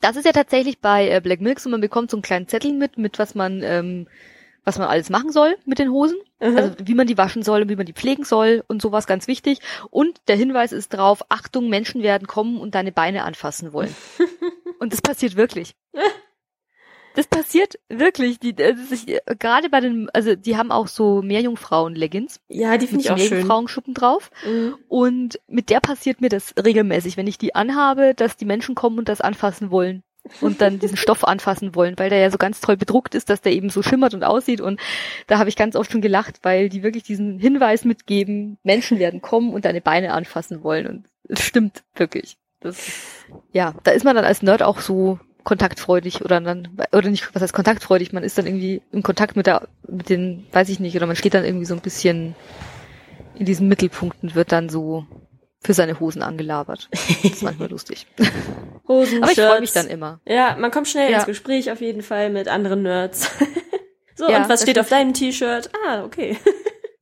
das ist ja tatsächlich bei äh, Black Milk so, man bekommt so einen kleinen Zettel mit, mit was man, ähm, was man alles machen soll mit den Hosen. Mhm. Also wie man die waschen soll und wie man die pflegen soll und sowas ganz wichtig. Und der Hinweis ist drauf, Achtung, Menschen werden kommen und deine Beine anfassen wollen. und das passiert wirklich. Das passiert wirklich. Die, also ich, gerade bei den, also die haben auch so Meerjungfrauen-Leggings. Ja, die finde ich auch schön. Meerjungfrauenschuppen drauf. Mhm. Und mit der passiert mir das regelmäßig, wenn ich die anhabe, dass die Menschen kommen und das anfassen wollen und dann diesen Stoff anfassen wollen, weil der ja so ganz toll bedruckt ist, dass der eben so schimmert und aussieht. Und da habe ich ganz oft schon gelacht, weil die wirklich diesen Hinweis mitgeben, Menschen werden kommen und deine Beine anfassen wollen. Und es stimmt wirklich. Das, ja, da ist man dann als Nerd auch so kontaktfreudig oder dann oder nicht was heißt kontaktfreudig man ist dann irgendwie im Kontakt mit der mit den weiß ich nicht oder man steht dann irgendwie so ein bisschen in diesen Mittelpunkten wird dann so für seine Hosen angelabert. Das ist manchmal lustig. Hosen aber ich freue mich dann immer. Ja man kommt schnell ja. ins Gespräch auf jeden Fall mit anderen Nerds. So ja, und was steht auf deinem T-Shirt? Ah okay.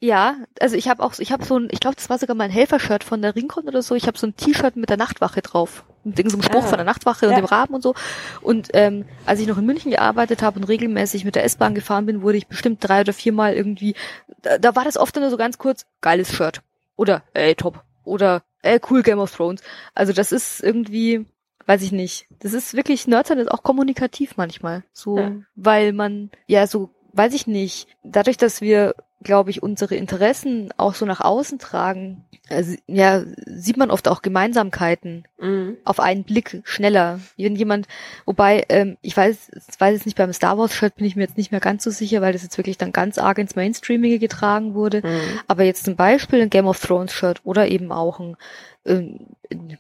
Ja, also ich habe auch, ich habe so ein, ich glaube, das war sogar mein Helfershirt von der Ringcon oder so. Ich habe so ein T-Shirt mit der Nachtwache drauf, mit so einem Spruch ah. von der Nachtwache ja. und dem Raben und so. Und ähm, als ich noch in München gearbeitet habe und regelmäßig mit der S-Bahn gefahren bin, wurde ich bestimmt drei oder viermal irgendwie. Da, da war das oft nur so ganz kurz geiles Shirt oder ey top oder ey cool Game of Thrones. Also das ist irgendwie, weiß ich nicht. Das ist wirklich Nerdsein ist auch kommunikativ manchmal, so, ja. weil man ja so weiß ich nicht, dadurch, dass wir glaube ich, unsere Interessen auch so nach außen tragen, also, ja, sieht man oft auch Gemeinsamkeiten mhm. auf einen Blick schneller. Wenn jemand, wobei, ähm, ich weiß, weiß jetzt nicht, beim Star Wars Shirt bin ich mir jetzt nicht mehr ganz so sicher, weil das jetzt wirklich dann ganz arg ins Mainstreaming getragen wurde. Mhm. Aber jetzt zum Beispiel ein Game of Thrones Shirt oder eben auch ein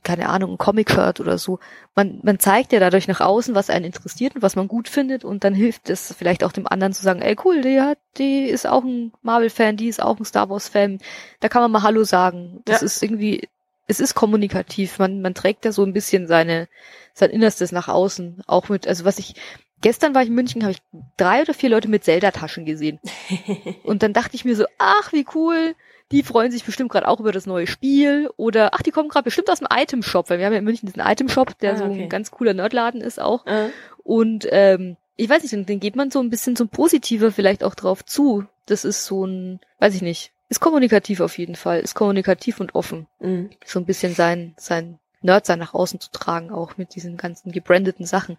keine Ahnung, ein Comic-Shirt oder so. Man, man zeigt ja dadurch nach außen, was einen interessiert und was man gut findet und dann hilft es vielleicht auch dem anderen zu sagen, ey cool, die hat, die ist auch ein Marvel-Fan, die ist auch ein Star Wars-Fan. Da kann man mal Hallo sagen. Das ja. ist irgendwie, es ist kommunikativ. Man, man trägt ja so ein bisschen seine, sein Innerstes nach außen. Auch mit, also was ich, Gestern war ich in München, habe ich drei oder vier Leute mit Zelda-Taschen gesehen. Und dann dachte ich mir so, ach, wie cool die freuen sich bestimmt gerade auch über das neue Spiel oder ach, die kommen gerade bestimmt aus dem Item-Shop, weil wir haben ja in München diesen Item-Shop, der ah, so ein ganz cooler Nerdladen ist auch. Ah. Und ähm, ich weiß nicht, den geht man so ein bisschen zum Positiver vielleicht auch drauf zu. Das ist so ein, weiß ich nicht, ist kommunikativ auf jeden Fall, ist kommunikativ und offen. Mhm. So ein bisschen sein, sein Nerd sein nach außen zu tragen, auch mit diesen ganzen gebrandeten Sachen.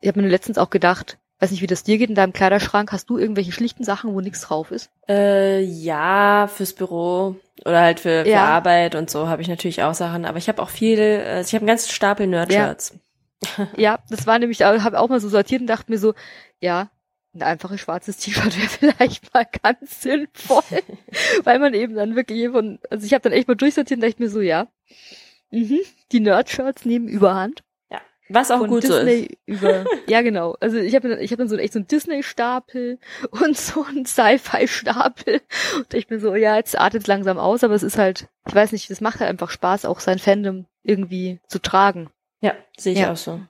Ich habe mir letztens auch gedacht, weiß nicht, wie das dir geht in deinem Kleiderschrank. Hast du irgendwelche schlichten Sachen, wo nichts drauf ist? Äh, ja, fürs Büro oder halt für, für ja. Arbeit und so habe ich natürlich auch Sachen. Aber ich habe auch viele, also ich habe einen ganzen Stapel Nerdshirts. Ja. ja, das war nämlich, habe auch mal so sortiert und dachte mir so, ja, ein einfaches schwarzes T-Shirt wäre vielleicht mal ganz sinnvoll, weil man eben dann wirklich von, also ich habe dann echt mal durchsortiert und dachte mir so, ja, mhm, die Nerdshirts nehmen Überhand. Was auch gut Disney so ist. Über, ja, genau. Also ich habe ich hab dann so echt so einen Disney-Stapel und so einen Sci-Fi-Stapel. Und ich bin so, ja, jetzt artet es langsam aus, aber es ist halt, ich weiß nicht, das macht halt einfach Spaß, auch sein Fandom irgendwie zu tragen. Ja, sehe ich ja. auch so.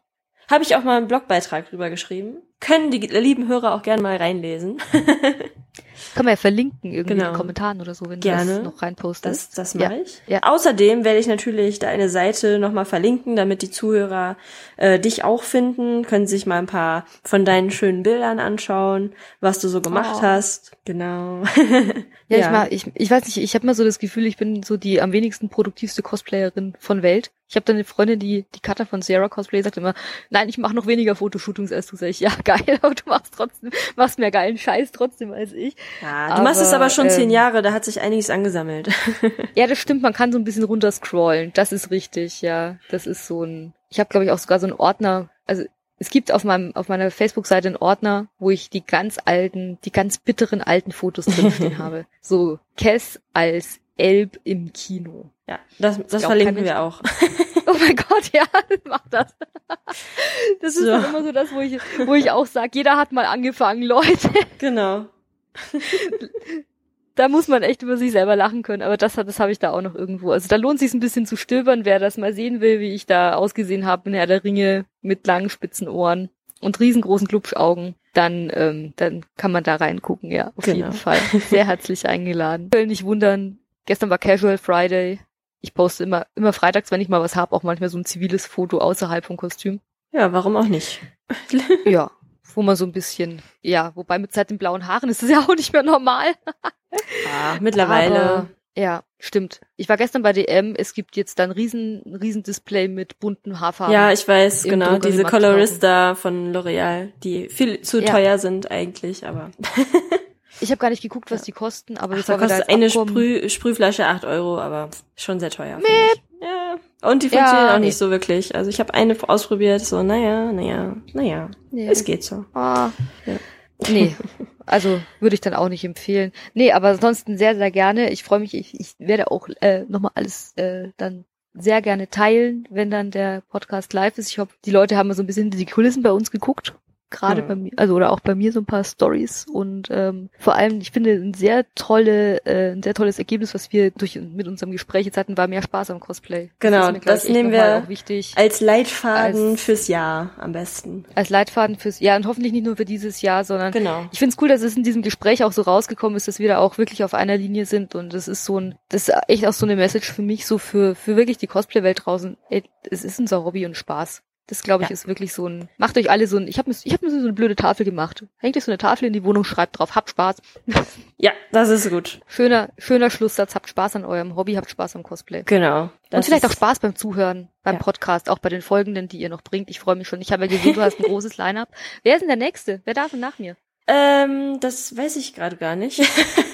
Habe ich auch mal einen Blogbeitrag drüber geschrieben. Können die lieben Hörer auch gerne mal reinlesen. Kann man ja verlinken irgendwie genau. in den Kommentaren oder so, wenn Gerne. du das noch reinpostest. Das, das mache ja. ich. Ja. Außerdem werde ich natürlich deine Seite nochmal verlinken, damit die Zuhörer äh, dich auch finden, können sich mal ein paar von deinen schönen Bildern anschauen, was du so gemacht oh. hast. Genau. ja, ja, Ich, mal, ich, ich weiß nicht, ich habe mal so das Gefühl, ich bin so die am wenigsten produktivste Cosplayerin von Welt. Ich habe dann eine Freundin, die die Cutter von Sarah Cosplay sagt immer, nein, ich mache noch weniger Fotoshootings als du. Sag ich, ja geil, aber du machst trotzdem, machst mehr geilen Scheiß trotzdem als ich. Ja, du aber, machst es aber schon ähm, zehn Jahre, da hat sich einiges angesammelt. ja, das stimmt. Man kann so ein bisschen runterscrollen. Das ist richtig. Ja, das ist so ein. Ich habe glaube ich auch sogar so einen Ordner. Also es gibt auf meinem auf meiner Facebook-Seite einen Ordner, wo ich die ganz alten, die ganz bitteren alten Fotos drinstehen habe. So Kess als Elb im Kino. Ja, das, das verlinken wir auch. oh mein Gott, ja, mach das. Das ist so. immer so das, wo ich, wo ich auch sag, jeder hat mal angefangen, Leute. Genau. da muss man echt über sich selber lachen können, aber das, das habe ich da auch noch irgendwo. Also da lohnt sich ein bisschen zu stöbern, wer das mal sehen will, wie ich da ausgesehen habe in Herr der Ringe mit langen spitzen Ohren und riesengroßen Glubschaugen, dann, ähm, dann kann man da reingucken, ja, auf genau. jeden Fall. Sehr herzlich eingeladen. Nicht wundern, gestern war Casual Friday. Ich poste immer, immer freitags, wenn ich mal was hab, auch manchmal so ein ziviles Foto außerhalb vom Kostüm. Ja, warum auch nicht? ja, wo man so ein bisschen, ja, wobei mit seit den blauen Haaren ist es ja auch nicht mehr normal. ah, mittlerweile. Aber, ja, stimmt. Ich war gestern bei DM, es gibt jetzt dann riesen, riesen Display mit bunten Haarfarben. Ja, ich weiß, genau, diese Colorista von L'Oreal, die viel zu ja. teuer sind eigentlich, aber. Ich habe gar nicht geguckt, was die kosten, aber Ach, da kostet eine Sprüh, Sprühflasche acht Euro, aber schon sehr teuer. Ja. Und die funktionieren ja, auch nicht so wirklich. Also ich habe eine ausprobiert, so, naja, naja, naja, nee. es geht so. Ah. Ja. Nee, also würde ich dann auch nicht empfehlen. Nee, aber ansonsten sehr, sehr gerne. Ich freue mich, ich, ich werde auch äh, nochmal alles äh, dann sehr gerne teilen, wenn dann der Podcast live ist. Ich hoffe, die Leute haben so ein bisschen die Kulissen bei uns geguckt gerade ja. bei mir, also oder auch bei mir so ein paar Stories und ähm, vor allem, ich finde ein sehr tolle, äh, ein sehr tolles Ergebnis, was wir durch mit unserem Gespräch jetzt hatten, war mehr Spaß am Cosplay. Genau, das, das nehmen wir als Leitfaden als, fürs Jahr am besten. Als Leitfaden fürs Jahr und hoffentlich nicht nur für dieses Jahr, sondern genau. ich finde es cool, dass es in diesem Gespräch auch so rausgekommen ist, dass wir da auch wirklich auf einer Linie sind und das ist so ein, das ist echt auch so eine Message für mich, so für, für wirklich die Cosplay-Welt draußen. Ey, es ist unser Hobby und Spaß. Das glaube ich ja. ist wirklich so ein. Macht euch alle so ein. Ich habe mir, ich hab mir so eine blöde Tafel gemacht. Hängt euch so eine Tafel in die Wohnung, schreibt drauf, habt Spaß. Ja, das ist gut. Schöner, schöner Schlusssatz. Habt Spaß an eurem Hobby, habt Spaß am Cosplay. Genau. Und vielleicht auch Spaß beim Zuhören, beim ja. Podcast, auch bei den folgenden, die ihr noch bringt. Ich freue mich schon. Ich habe ja gesehen, du hast ein großes Line-up. Wer ist denn der nächste? Wer darf denn nach mir? Ähm, das weiß ich gerade gar nicht.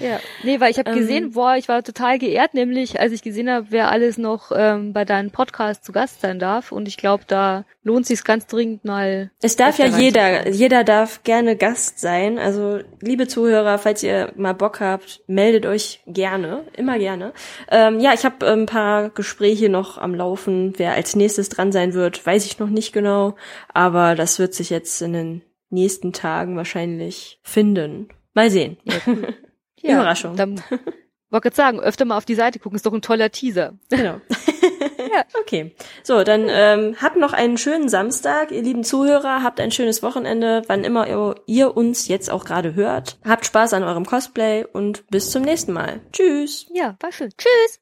Ja, nee, weil ich habe ähm, gesehen, boah, ich war total geehrt, nämlich als ich gesehen habe, wer alles noch ähm, bei deinem Podcast zu Gast sein darf. Und ich glaube, da lohnt sich ganz dringend mal. Es darf ja jeder, jeder darf gerne Gast sein. Also liebe Zuhörer, falls ihr mal Bock habt, meldet euch gerne, immer gerne. Ähm, ja, ich habe ein paar Gespräche noch am Laufen. Wer als nächstes dran sein wird, weiß ich noch nicht genau, aber das wird sich jetzt in den nächsten Tagen wahrscheinlich finden. Mal sehen. Ja, cool. Ja, Überraschung. Dann wollte gerade sagen, öfter mal auf die Seite gucken, ist doch ein toller Teaser. Genau. ja, okay. So, dann ähm, habt noch einen schönen Samstag, ihr lieben Zuhörer, habt ein schönes Wochenende, wann immer ihr, ihr uns jetzt auch gerade hört. Habt Spaß an eurem Cosplay und bis zum nächsten Mal. Tschüss. Ja, war schön. Tschüss.